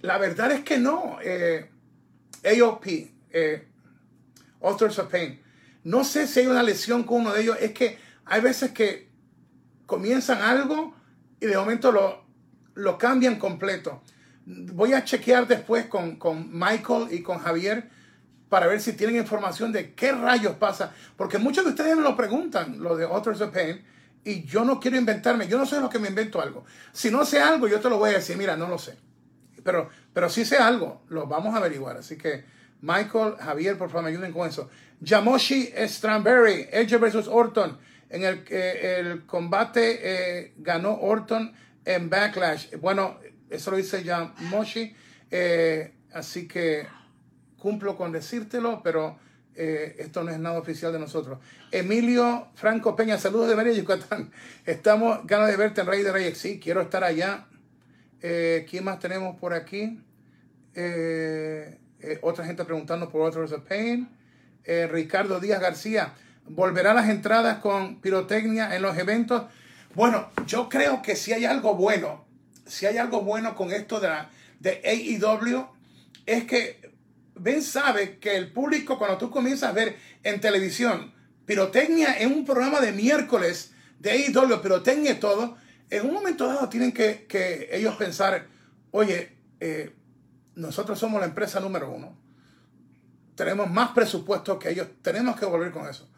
La verdad es que no. Eh, AOP, eh, Authors of Pain. No sé si hay una lesión con uno de ellos. Es que hay veces que comienzan algo y de momento lo, lo cambian completo. Voy a chequear después con, Michael y con Javier para ver si tienen información de qué rayos pasa. Porque muchos de ustedes me lo preguntan, lo de Authors of Pain, y yo no quiero inventarme. Yo no sé lo que me invento algo. Si no sé algo, yo te lo voy a decir, mira, no lo sé. Pero, pero si sé algo, lo vamos a averiguar. Así que, Michael, Javier, por favor, me ayuden con eso. Yamoshi Strawberry, Edge versus Orton. En el, eh, el combate eh, ganó Orton en Backlash. Bueno, eso lo dice ya Moshi, eh, así que cumplo con decírtelo, pero eh, esto no es nada oficial de nosotros. Emilio Franco Peña, saludos de María Yucatán. Estamos ganas de verte en Rey de Reyes. Sí, quiero estar allá. Eh, ¿Quién más tenemos por aquí? Otra gente preguntando por Authors of Pain. Ricardo Díaz García, ¿volverá las entradas con pirotecnia en los eventos? Bueno, yo creo que si hay algo bueno, si hay algo bueno con esto de, la, de AEW, es que Ben sabe que el público, cuando tú comienzas a ver en televisión pirotecnia en un programa de miércoles de AEW, pirotecnia y todo, en un momento dado tienen que, ellos pensar, oye, eh, nosotros somos la empresa número uno, tenemos más presupuesto que ellos, tenemos que volver con eso.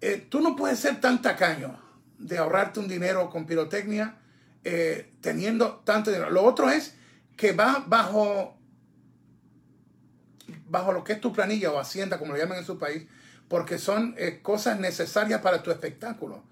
Eh, tú no puedes ser tan tacaño de ahorrarte un dinero con pirotecnia eh, teniendo tanto dinero. Lo otro es que va bajo, bajo lo que es tu planilla o hacienda, como lo llaman en su país, porque son eh, cosas necesarias para tu espectáculo.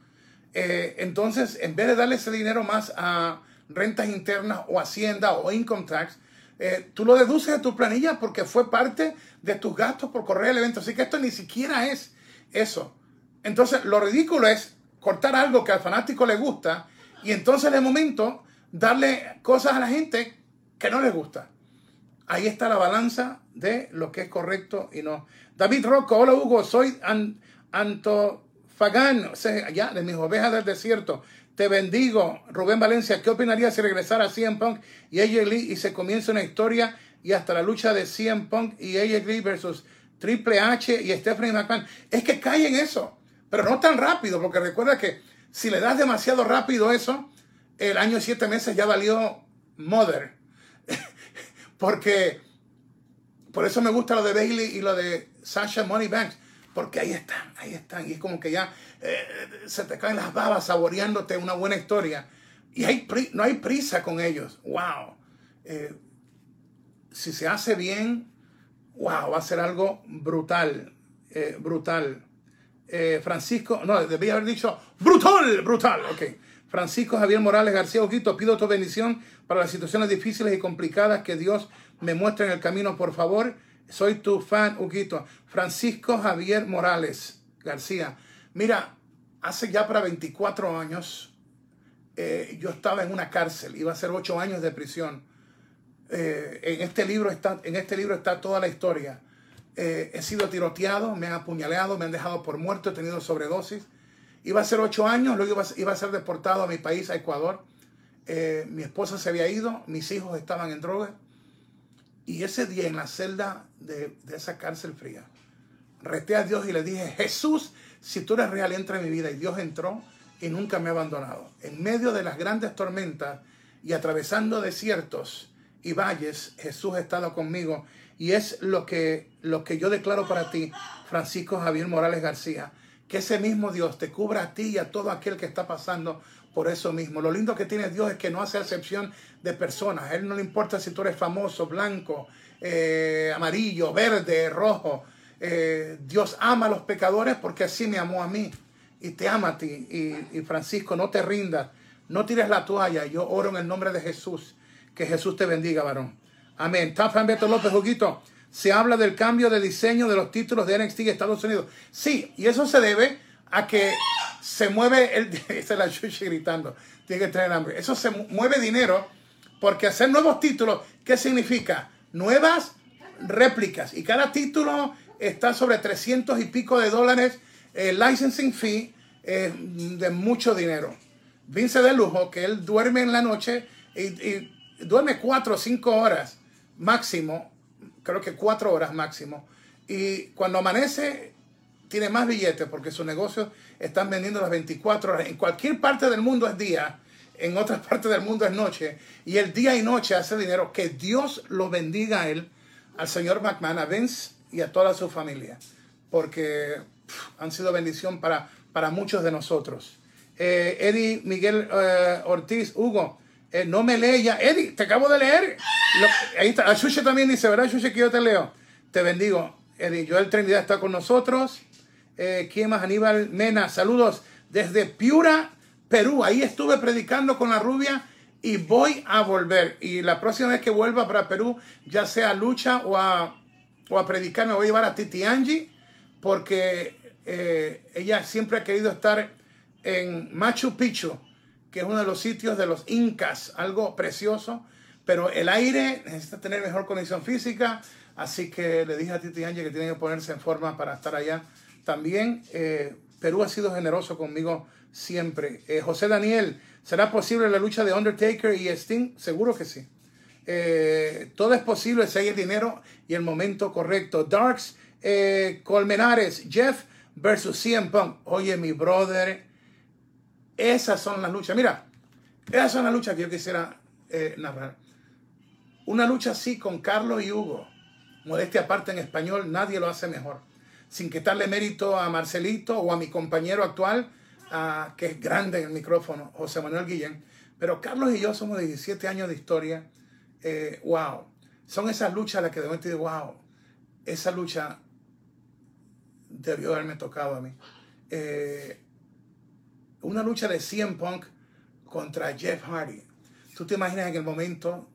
Entonces, en vez de darle ese dinero más a rentas internas o hacienda o income tax, eh, tú lo deduces de tu planilla porque fue parte de tus gastos por correr el evento. Así que esto ni siquiera es eso. Entonces, lo ridículo es cortar algo que al fanático le gusta y entonces de momento darle cosas a la gente que no les gusta. Ahí está la balanza de lo que es correcto y no. David Rocco, hola Hugo, soy Antofagán, o sea, ya de mis ovejas del desierto. Te bendigo. Rubén Valencia, ¿qué opinarías si regresara a CM Punk y AJ Lee y se comienza una historia y hasta la lucha de CM Punk y AJ Lee versus Triple H y Stephanie McMahon? Es que cae en eso, pero no tan rápido, porque recuerda que si le das demasiado rápido eso, el año siete meses ya valió Mother. (laughs) porque por eso me gusta lo de Bailey y lo de Sasha Moneybanks porque ahí están, ahí están. Y es como que ya eh, se te caen las babas saboreándote una buena historia. Y hay, no hay prisa con ellos. ¡Wow! Eh, si se hace bien, ¡wow! Va a ser algo brutal. Eh, brutal. Francisco, no, debía haber dicho brutal, brutal. Ok. Francisco Javier Morales García Oquito, pido tu bendición para las situaciones difíciles y complicadas que Dios me muestre en el camino, por favor. Soy tu fan, Huguito. Francisco Javier Morales García. Mira, hace ya para 24 años eh, yo estaba en una cárcel, iba a ser 8 años de prisión. Eh, en, este libro está, en este libro está toda la historia. Eh, he sido tiroteado, me han apuñaleado, me han dejado por muerto, he tenido sobredosis. Iba a ser 8 años, luego iba, iba, a ser deportado a mi país, a Ecuador. mi esposa se había ido, mis hijos estaban en droga. Y ese día en la celda de, esa cárcel fría, reté a Dios y le dije, Jesús, si tú eres real, entra en mi vida. Y Dios entró y nunca me ha abandonado. En medio de las grandes tormentas y atravesando desiertos y valles, Jesús ha estado conmigo. Y es lo que, lo que yo declaro para ti, Francisco Javier Morales García. Que ese mismo Dios te cubra a ti y a todo aquel que está pasando por eso mismo. Lo lindo que tiene Dios es que no hace excepción de personas. A Él no le importa si tú eres famoso, blanco, eh, amarillo, verde, rojo. Eh, Dios ama a los pecadores porque así me amó a mí y te ama a ti. Y, Francisco, no te rindas, no tires la toalla. Yo oro en el nombre de Jesús. Que Jesús te bendiga, varón. Amén. Tafan Beto López Juguito. Se habla del cambio de diseño de los títulos de NXT de Estados Unidos. Sí, y eso se debe a que se mueve el (laughs) es la chuchi gritando, tiene que tener hambre. Eso se mueve dinero porque hacer nuevos títulos, ¿qué significa? Nuevas réplicas y cada título está sobre 300 y pico de dólares el licensing fee de mucho dinero. Vince de lujo que él duerme en la noche y, y duerme 4 o 5 horas máximo, creo que 4 horas máximo. Y cuando amanece tiene más billetes porque sus negocios están vendiendo las 24 horas. En cualquier parte del mundo es día, en otras (laughs) partes del mundo es noche. Y el día y noche hace dinero. Que Dios lo bendiga a él, al señor McMahon, a Vince y a toda su familia. Porque han sido bendición para, para muchos de nosotros. Eh, Eddie Miguel eh, Ortiz, Hugo, eh, no me leía. Eddie, te acabo de leer. ahí está. A también dice, ¿verdad, Xuxa, que yo te leo? Te bendigo. Eddie, Joel Trinidad está con nosotros. Eh, ¿Quién más? Aníbal Mena. Saludos desde Piura, Perú. Ahí estuve predicando con la rubia y voy a volver. Y la próxima vez que vuelva para Perú, ya sea a lucha o a, o a predicar, me voy a llevar a Titi Angie, porque eh, ella siempre ha querido estar en Machu Picchu, que es uno de los sitios de los incas, algo precioso, pero el aire necesita tener mejor condición física, así que le dije a Titi Angie que tiene que ponerse en forma para estar allá también eh, Perú ha sido generoso conmigo siempre. Eh, José Daniel, ¿será posible la lucha de Undertaker y Sting? Seguro que sí. Eh, todo es posible si hay el dinero y el momento correcto. Darks, Colmenares, Jeff versus CM Punk. Oye, mi brother, esas son las luchas. Mira, esas son las luchas que yo quisiera narrar. Una lucha así con Carlos y Hugo. Modestia aparte en español, nadie lo hace mejor sin quitarle mérito a Marcelito o a mi compañero actual, que es grande en el micrófono, José Manuel Guillén. Pero Carlos y yo somos de 17 años de historia. Eh, wow. Son esas luchas las que de momento digo, wow, esa lucha debió haberme tocado a mí. Eh, una lucha de CM Punk contra Jeff Hardy. Tú te imaginas en el momento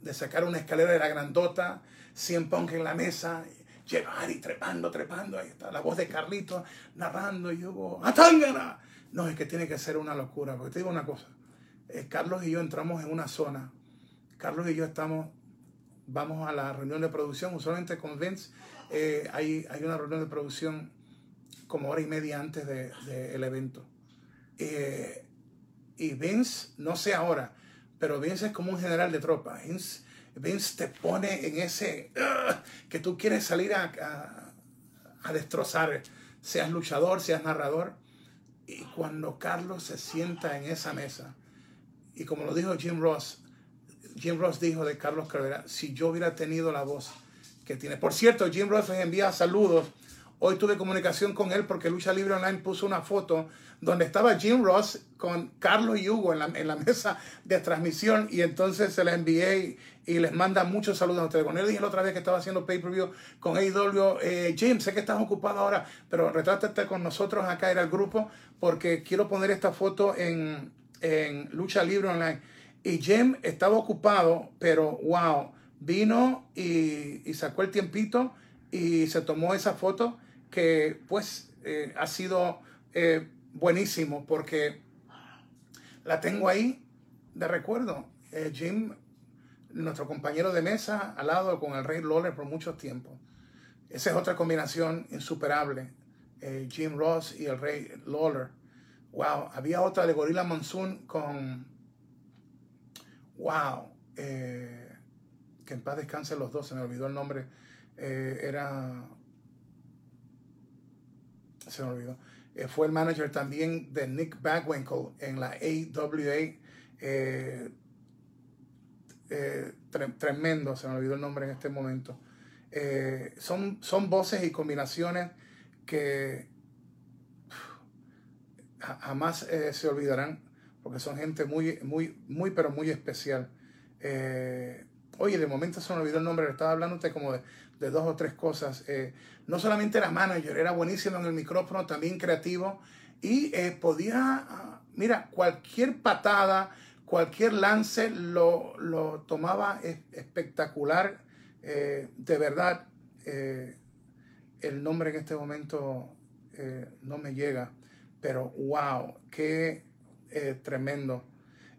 de sacar una escalera de la grandota, CM Punk en la mesa, Jeff Hardy trepando, trepando, ahí está la voz de Carlito narrando y yo, ¡Atángana! No, es que tiene que ser una locura, porque te digo una cosa, eh, Carlos y yo entramos en una zona, Carlos y yo estamos, vamos a la reunión de producción, usualmente con Vince, eh, hay, una reunión de producción como hora y media antes del de, evento. Eh, y Vince, no sé ahora, pero Vince es como un general de tropa. Vince, Vince te pone en ese que tú quieres salir a, a, a, destrozar, seas luchador, seas narrador. Y cuando Carlos se sienta en esa mesa, y como lo dijo Jim Ross, Jim Ross dijo de Carlos Carrera, si yo hubiera tenido la voz que tiene. Por cierto, Jim Ross les envía saludos. Hoy tuve comunicación con él porque Lucha Libre Online puso una foto donde estaba Jim Ross con Carlos y Hugo en la, (laughs) mesa de transmisión y entonces se la envié y, les manda muchos saludos a ustedes. Con él dije la otra vez que estaba haciendo pay-per-view con AEW, eh, Jim, sé que estás ocupado ahora, pero retrátate con nosotros acá, era el grupo, porque quiero poner esta foto en, en Lucha Libre Online. Y Jim estaba ocupado, pero wow, vino y, sacó el tiempito y se tomó esa foto que pues eh, ha sido eh, buenísimo porque la tengo ahí de recuerdo. Eh, Jim, nuestro compañero de mesa, al lado con el Rey Lawler por mucho tiempo. Esa es otra combinación insuperable. Jim Ross y el Rey Lawler. Wow, había otra de Gorilla Monsoon con... Wow. Que en paz descansen los dos, se me olvidó el nombre. Era... Se me olvidó. Eh, fue el manager también de Nick Bagwinkle en la AWA. tremendo, se me olvidó el nombre en este momento. son, son voces y combinaciones que jamás eh, se olvidarán, porque son gente muy, muy, muy, pero muy especial. Eh, oye, de momento se me olvidó el nombre, estaba hablándote como de, de dos o tres cosas. Eh, no solamente era manager, era buenísimo en el micrófono, también creativo, y podía, ah, mira, cualquier patada, cualquier lance lo, lo tomaba espectacular. de verdad, el nombre en este momento no me llega pero wow, qué eh, tremendo.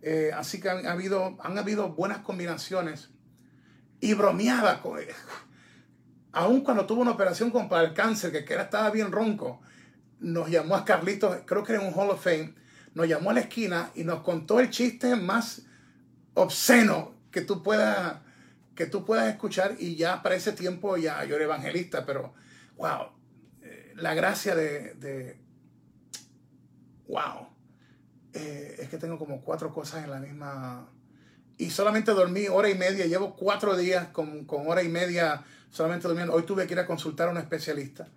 Eh, así que han habido, han habido buenas combinaciones y bromeaba con Aún cuando tuvo una operación contra el cáncer, que, era, estaba bien ronco, nos llamó a Carlitos, creo que era un Hall of Fame, nos llamó a la esquina y nos contó el chiste más obsceno que tú puedas que tú puedas escuchar y ya para ese tiempo ya yo era evangelista, pero wow, eh, la gracia de, wow, eh, es que tengo como cuatro cosas en la misma... Y solamente dormí hora y media, llevo cuatro días con, con hora y media solamente durmiendo. Hoy tuve que ir a consultar a un especialista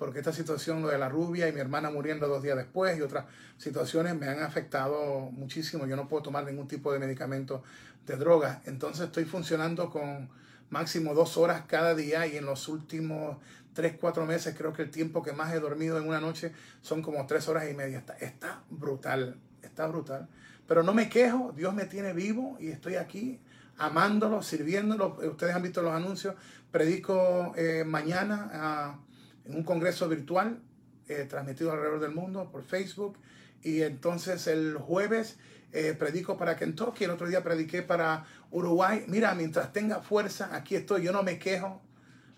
porque esta situación, lo de la rubia y mi hermana muriendo dos días después y otras situaciones me han afectado muchísimo. Yo no puedo tomar ningún tipo de medicamento de droga. Entonces estoy funcionando con máximo dos horas cada día y en los últimos tres, cuatro meses, creo que el tiempo que más he dormido en una noche son como tres horas y media. Está, está brutal, está brutal. Pero no me quejo, Dios me tiene vivo y estoy aquí amándolo, sirviéndolo. Ustedes han visto los anuncios. Predico eh, mañana ah, en un congreso virtual eh, transmitido alrededor del mundo por Facebook. Y entonces el jueves eh, predico para Kentucky, el otro día prediqué para Uruguay. Mira, mientras tenga fuerza, aquí estoy, yo no me quejo.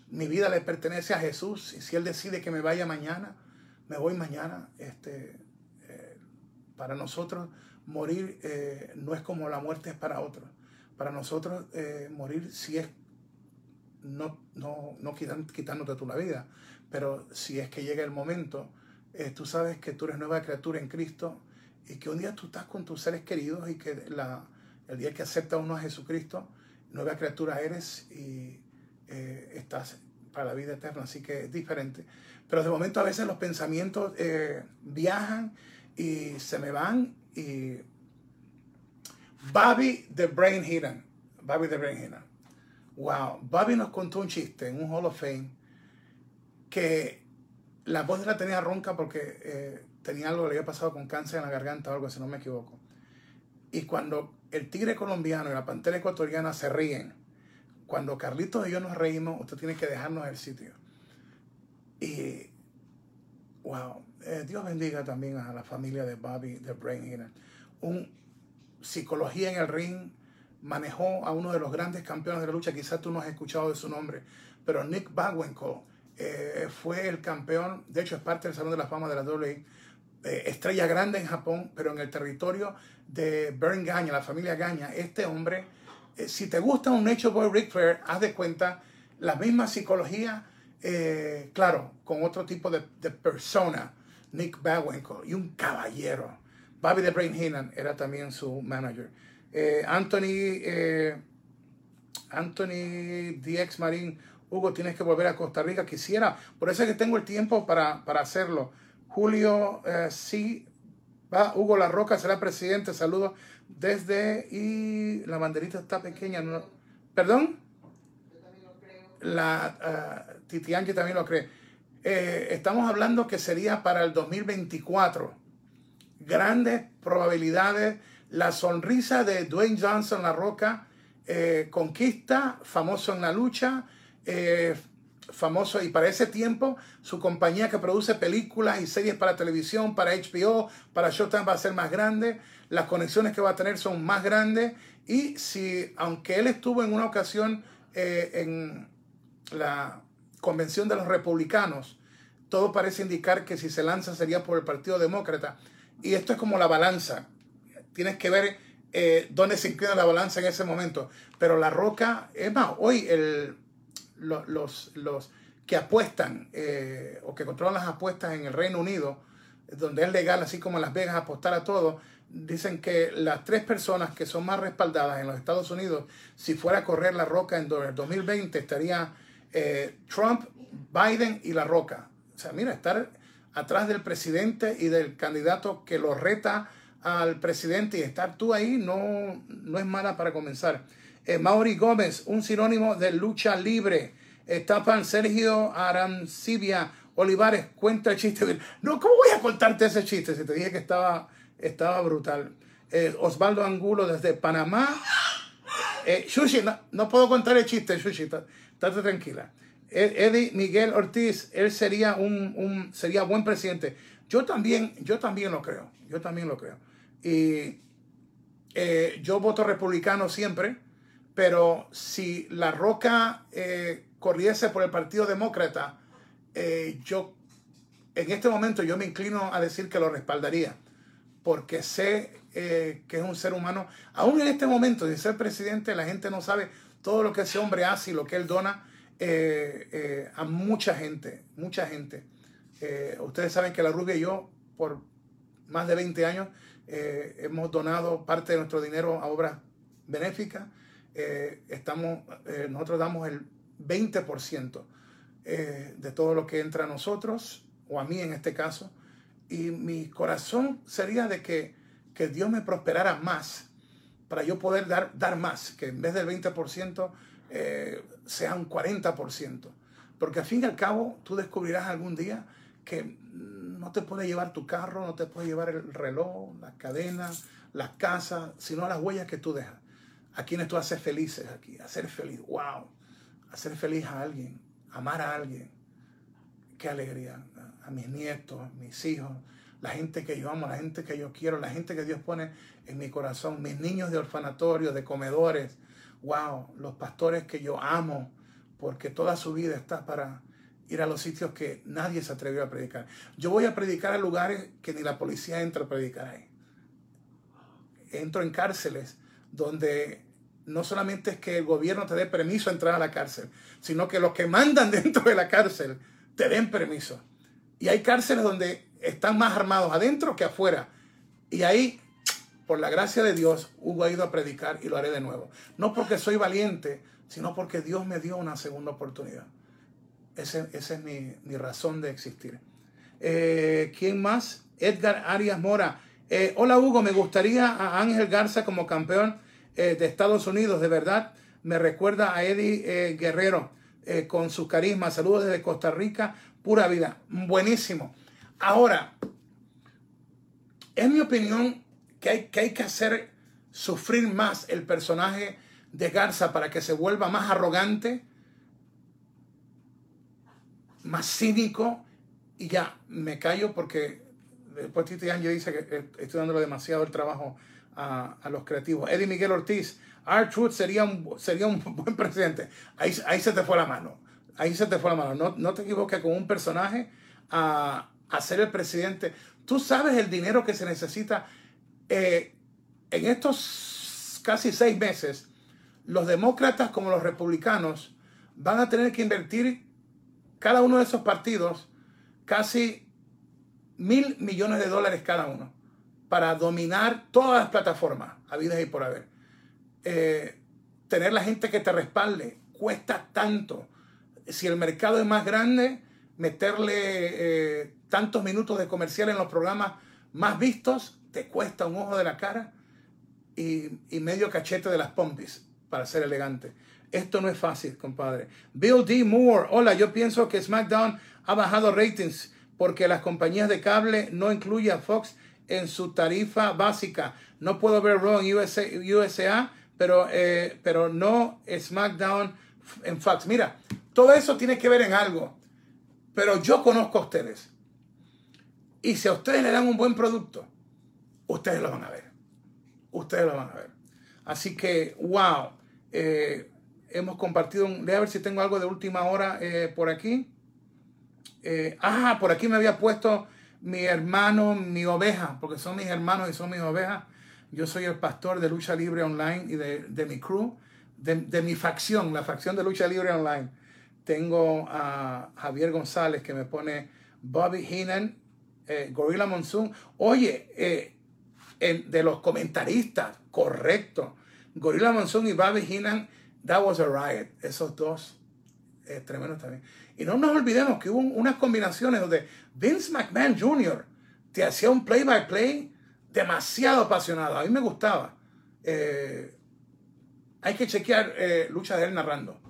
Mi vida le pertenece a Jesús y si Él decide que me vaya mañana, me voy mañana. Este, eh, para nosotros morir eh, no es como la muerte es para otros. Para nosotros morir si es no, no, no quitándote tú la vida, pero si es que llega el momento, tú sabes que tú eres nueva criatura en Cristo y que un día tú estás con tus seres queridos y que la, el día que acepta uno a Jesucristo, nueva criatura eres y eh, estás para la vida eterna, así que es diferente. Pero de momento a veces los pensamientos eh, viajan y se me van y Bobby the Brain Hidden, Bobby the Brain Hidden. Wow, Bobby nos contó un chiste en un Hall of Fame que la voz la tenía ronca porque eh, tenía algo, le había pasado con cáncer en la garganta o algo, si no me equivoco. Y cuando el tigre colombiano y la pantera ecuatoriana se ríen, cuando Carlitos y yo nos reímos, usted tiene que dejarnos el sitio. Y, wow, eh, Dios bendiga también a la familia de Bobby, de Brain Un psicología en el ring, manejó a uno de los grandes campeones de la lucha, quizás tú no has escuchado de su nombre, pero Nick Bagwenko eh, fue el campeón, de hecho es parte del Salón de la Fama de la WWE, eh, estrella grande en Japón, pero en el territorio de Bern Gaña, la familia Gaña, este hombre, eh, si te gusta un Nature Boy Ric Flair, haz de cuenta la misma psicología, claro, con otro tipo de, persona, Nick Bagwenko, y un caballero. Bobby the Brain Heenan era también su manager. Anthony, Anthony DX Marín Hugo, tienes que volver a Costa Rica. Quisiera, por eso es que tengo el tiempo para, hacerlo. Julio, eh, sí, va. Hugo La Roca será presidente. Saludos desde. Y la banderita está pequeña. ¿no? ¿Perdón? Yo también lo creo. La uh, Titi Angie también lo cree. Eh, estamos hablando que sería para el 2024. Grandes probabilidades. La sonrisa de Dwayne Johnson La Roca. Eh, conquista, famoso en la lucha, eh, famoso y para ese tiempo su compañía que produce películas y series para televisión, para HBO, para Showtime va a ser más grande, las conexiones que va a tener son más grandes y si, aunque él estuvo en una ocasión en la convención de los republicanos, todo parece indicar que si se lanza sería por el Partido Demócrata. Y esto es como la balanza, tienes que ver eh, dónde se inclina la balanza en ese momento, pero la roca, es más, hoy el los, los, que apuestan eh, o que controlan las apuestas en el Reino Unido, donde es legal, así como en Las Vegas, apostar a todo, dicen que las tres personas que son más respaldadas en los Estados Unidos, si fuera a correr la roca en el 2020, estaría eh, Trump, Biden y la roca. O sea, mira, estar atrás del presidente y del candidato que lo reta al presidente y estar tú ahí no, no es mala para comenzar. Eh, Mauri Gómez, un sinónimo de lucha libre. Estapan Sergio Arancibia Olivares, cuenta el chiste. No, ¿cómo voy a contarte ese chiste si te dije que estaba, estaba brutal? Eh, Osvaldo Angulo desde Panamá. Eh, no, puedo contar el chiste, Shushi, estate tranquila. Eddie Miguel Ortiz, él sería un, un, sería buen presidente. Yo también, yo también lo creo. Yo también lo creo. Y yo voto republicano siempre. Pero si La Roca eh, corriese por el Partido Demócrata, eh, yo en este momento yo me inclino a decir que lo respaldaría, porque sé eh, que es un ser humano. Aún en este momento, de ser presidente, la gente no sabe todo lo que ese hombre hace y lo que él dona a mucha gente, mucha gente. ustedes saben que la Rubia y yo, por más de 20 años, hemos donado parte de nuestro dinero a obras benéficas. Eh, estamos, eh, nosotros damos el 20% eh, de todo lo que entra a nosotros, o a mí en este caso, y mi corazón sería de que, que Dios me prosperara más para yo poder dar, dar más, que en vez del 20% sea un 40%. Porque al fin y al cabo tú descubrirás algún día que no te puede llevar tu carro, no te puede llevar el reloj, las cadenas, las casas, sino las huellas que tú dejas. A quienes tú haces felices aquí, hacer feliz, wow, hacer feliz a alguien, amar a alguien, qué alegría, a, mis nietos, a mis hijos, la gente que yo amo, la gente que yo quiero, la gente que Dios pone en mi corazón, mis niños de orfanatorio, de comedores, wow, los pastores que yo amo, porque toda su vida está para ir a los sitios que nadie se atrevió a predicar. Yo voy a predicar a lugares que ni la policía entra a predicar ahí. Entro en cárceles donde no solamente es que el gobierno te dé permiso a entrar a la cárcel, sino que los que mandan (laughs) dentro de la cárcel te den permiso. Y hay cárceles donde están más armados adentro que afuera. Y ahí, por la gracia de Dios, Hugo ha ido a predicar y lo haré de nuevo. No porque soy valiente, sino porque Dios me dio una segunda oportunidad. Esa es mi, razón de existir. Eh, ¿Quién más? Edgar Arias Mora. Eh, hola Hugo, me gustaría a Ángel Garza como campeón eh, de Estados Unidos, de verdad, me recuerda a Eddie Guerrero con su carisma. Saludos desde Costa Rica Pura vida. Buenísimo. Ahora, es mi opinión que hay, que hacer sufrir más el personaje de Garza para que se vuelva más arrogante, más cínico y ya me callo porque después Titi Ángel dice que estoy dándole demasiado el trabajo a, los creativos. Eddie Miguel Ortiz, sería un, sería un (laughs) buen presidente. Ahí, se te fue la mano. Ahí se te fue la mano. No, no te equivoques con un personaje a, a ser el presidente. Tú sabes el dinero que se necesita. Eh, en estos casi seis meses, los demócratas como los republicanos van a tener que invertir cada uno de esos partidos casi mil millones de dólares cada uno para dominar todas las plataformas, habidas y por haber. Eh, tener la gente que te respalde cuesta tanto. Si el mercado es más grande, meterle eh, tantos minutos de comercial en los programas más vistos te cuesta un ojo de la cara y, y medio cachete de las pompis para ser elegante. Esto no es fácil, compadre. Bill D. Moore, hola, yo pienso que SmackDown ha bajado ratings porque las compañías de cable no incluyen a Fox en su tarifa básica. No puedo ver Raw USA, pero, eh, pero no SmackDown en Fox. Mira, todo eso tiene que ver en algo. Pero yo conozco a ustedes. Y si a ustedes le dan un buen producto, ustedes lo van a ver. Ustedes lo van a ver. Así que, wow. Eh, hemos compartido. A ver si tengo algo de última hora eh, por aquí. ah, por aquí me había puesto mi hermano, mi oveja, porque son mis hermanos y son mis ovejas. Yo soy el pastor de Lucha Libre Online y de, mi crew, de, mi facción, la facción de Lucha Libre Online. Tengo a Javier González que me pone Bobby Heenan, eh, Gorilla Monsoon. Oye, eh, de los comentaristas, correcto. Gorilla Monsoon y Bobby Heenan, that was a riot. Esos dos, eh, tremendos también. Y no nos olvidemos que hubo unas combinaciones donde Vince McMahon Jr. te hacía un play-by-play demasiado apasionado. A mí me gustaba. Eh, hay que chequear lucha de él narrando.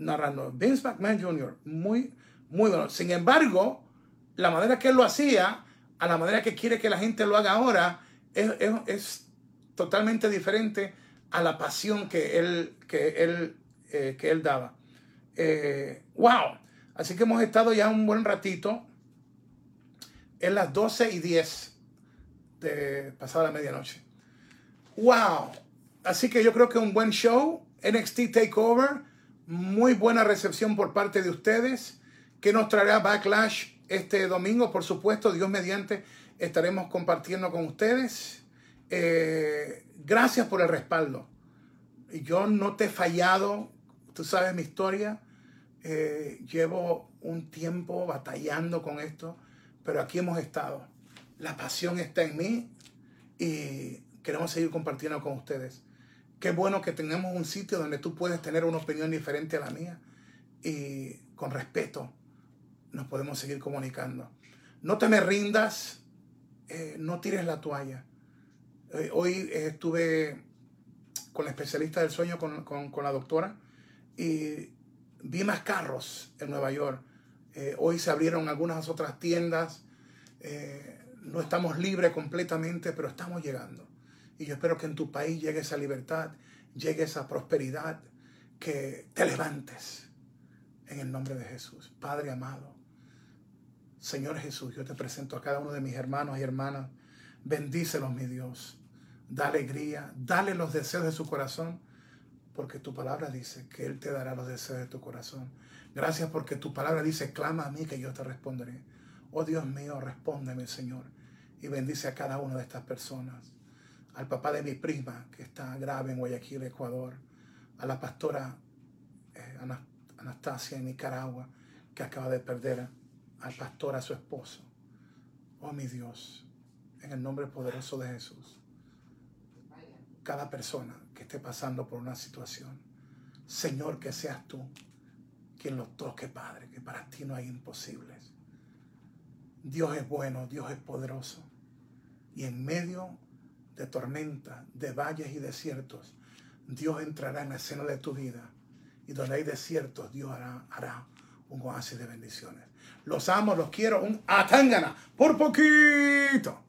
Narrando. Vince McMahon Jr. Muy, muy bueno. Sin embargo, la manera que él lo hacía, a la manera que quiere que la gente lo haga ahora, es, totalmente diferente a la pasión que él, que él, eh, que él daba. ¡Wow! Así que hemos estado ya un buen ratito. En las 12 y 10 de pasada la medianoche. ¡Wow! Así que yo creo que un buen show. NXT Takeover. Muy buena recepción por parte de ustedes. Que nos traerá Backlash este domingo, por supuesto, Dios mediante, estaremos compartiendo con ustedes. Eh, gracias por el respaldo. Yo no te he fallado, tú sabes mi historia. Eh, llevo un tiempo batallando con esto, pero aquí hemos estado. La pasión está en mí y queremos seguir compartiendo con ustedes. Qué bueno que tenemos un sitio donde tú puedes tener una opinión diferente a la mía y con respeto nos podemos seguir comunicando. No te me rindas, eh, no tires la toalla. Eh, hoy estuve con la especialista del sueño, con, con la doctora, y vi más carros en Nueva York. Eh, hoy se abrieron algunas otras tiendas. Eh, no estamos libres completamente, pero estamos llegando. Y yo espero que en tu país llegue esa libertad, llegue esa prosperidad, que te levantes en el nombre de Jesús. Padre amado, Señor Jesús, yo te presento a cada uno de mis hermanos y hermanas. Bendícelos, mi Dios. Da alegría, dale los deseos de su corazón porque tu palabra dice que Él te dará los deseos de tu corazón. Gracias porque tu palabra dice, clama a mí que yo te responderé. Oh Dios mío, respóndeme, Señor. Y bendice a cada una de estas personas. Al papá de mi prima, que está grave en Guayaquil, Ecuador. A la pastora eh, Anastasia en Nicaragua, que acaba de perder al pastor, a su esposo. Oh mi Dios, en el nombre poderoso de Jesús. Cada persona que esté pasando por una situación. Señor, que seas tú quien lo toque, Padre, que para ti no hay imposibles. Dios es bueno, Dios es poderoso. Y en medio de tormenta, de valles y desiertos, Dios entrará en la escena de tu vida. Y donde hay desiertos, Dios hará, hará un oasis de bendiciones. Los amo, los quiero, un atangana por poquito.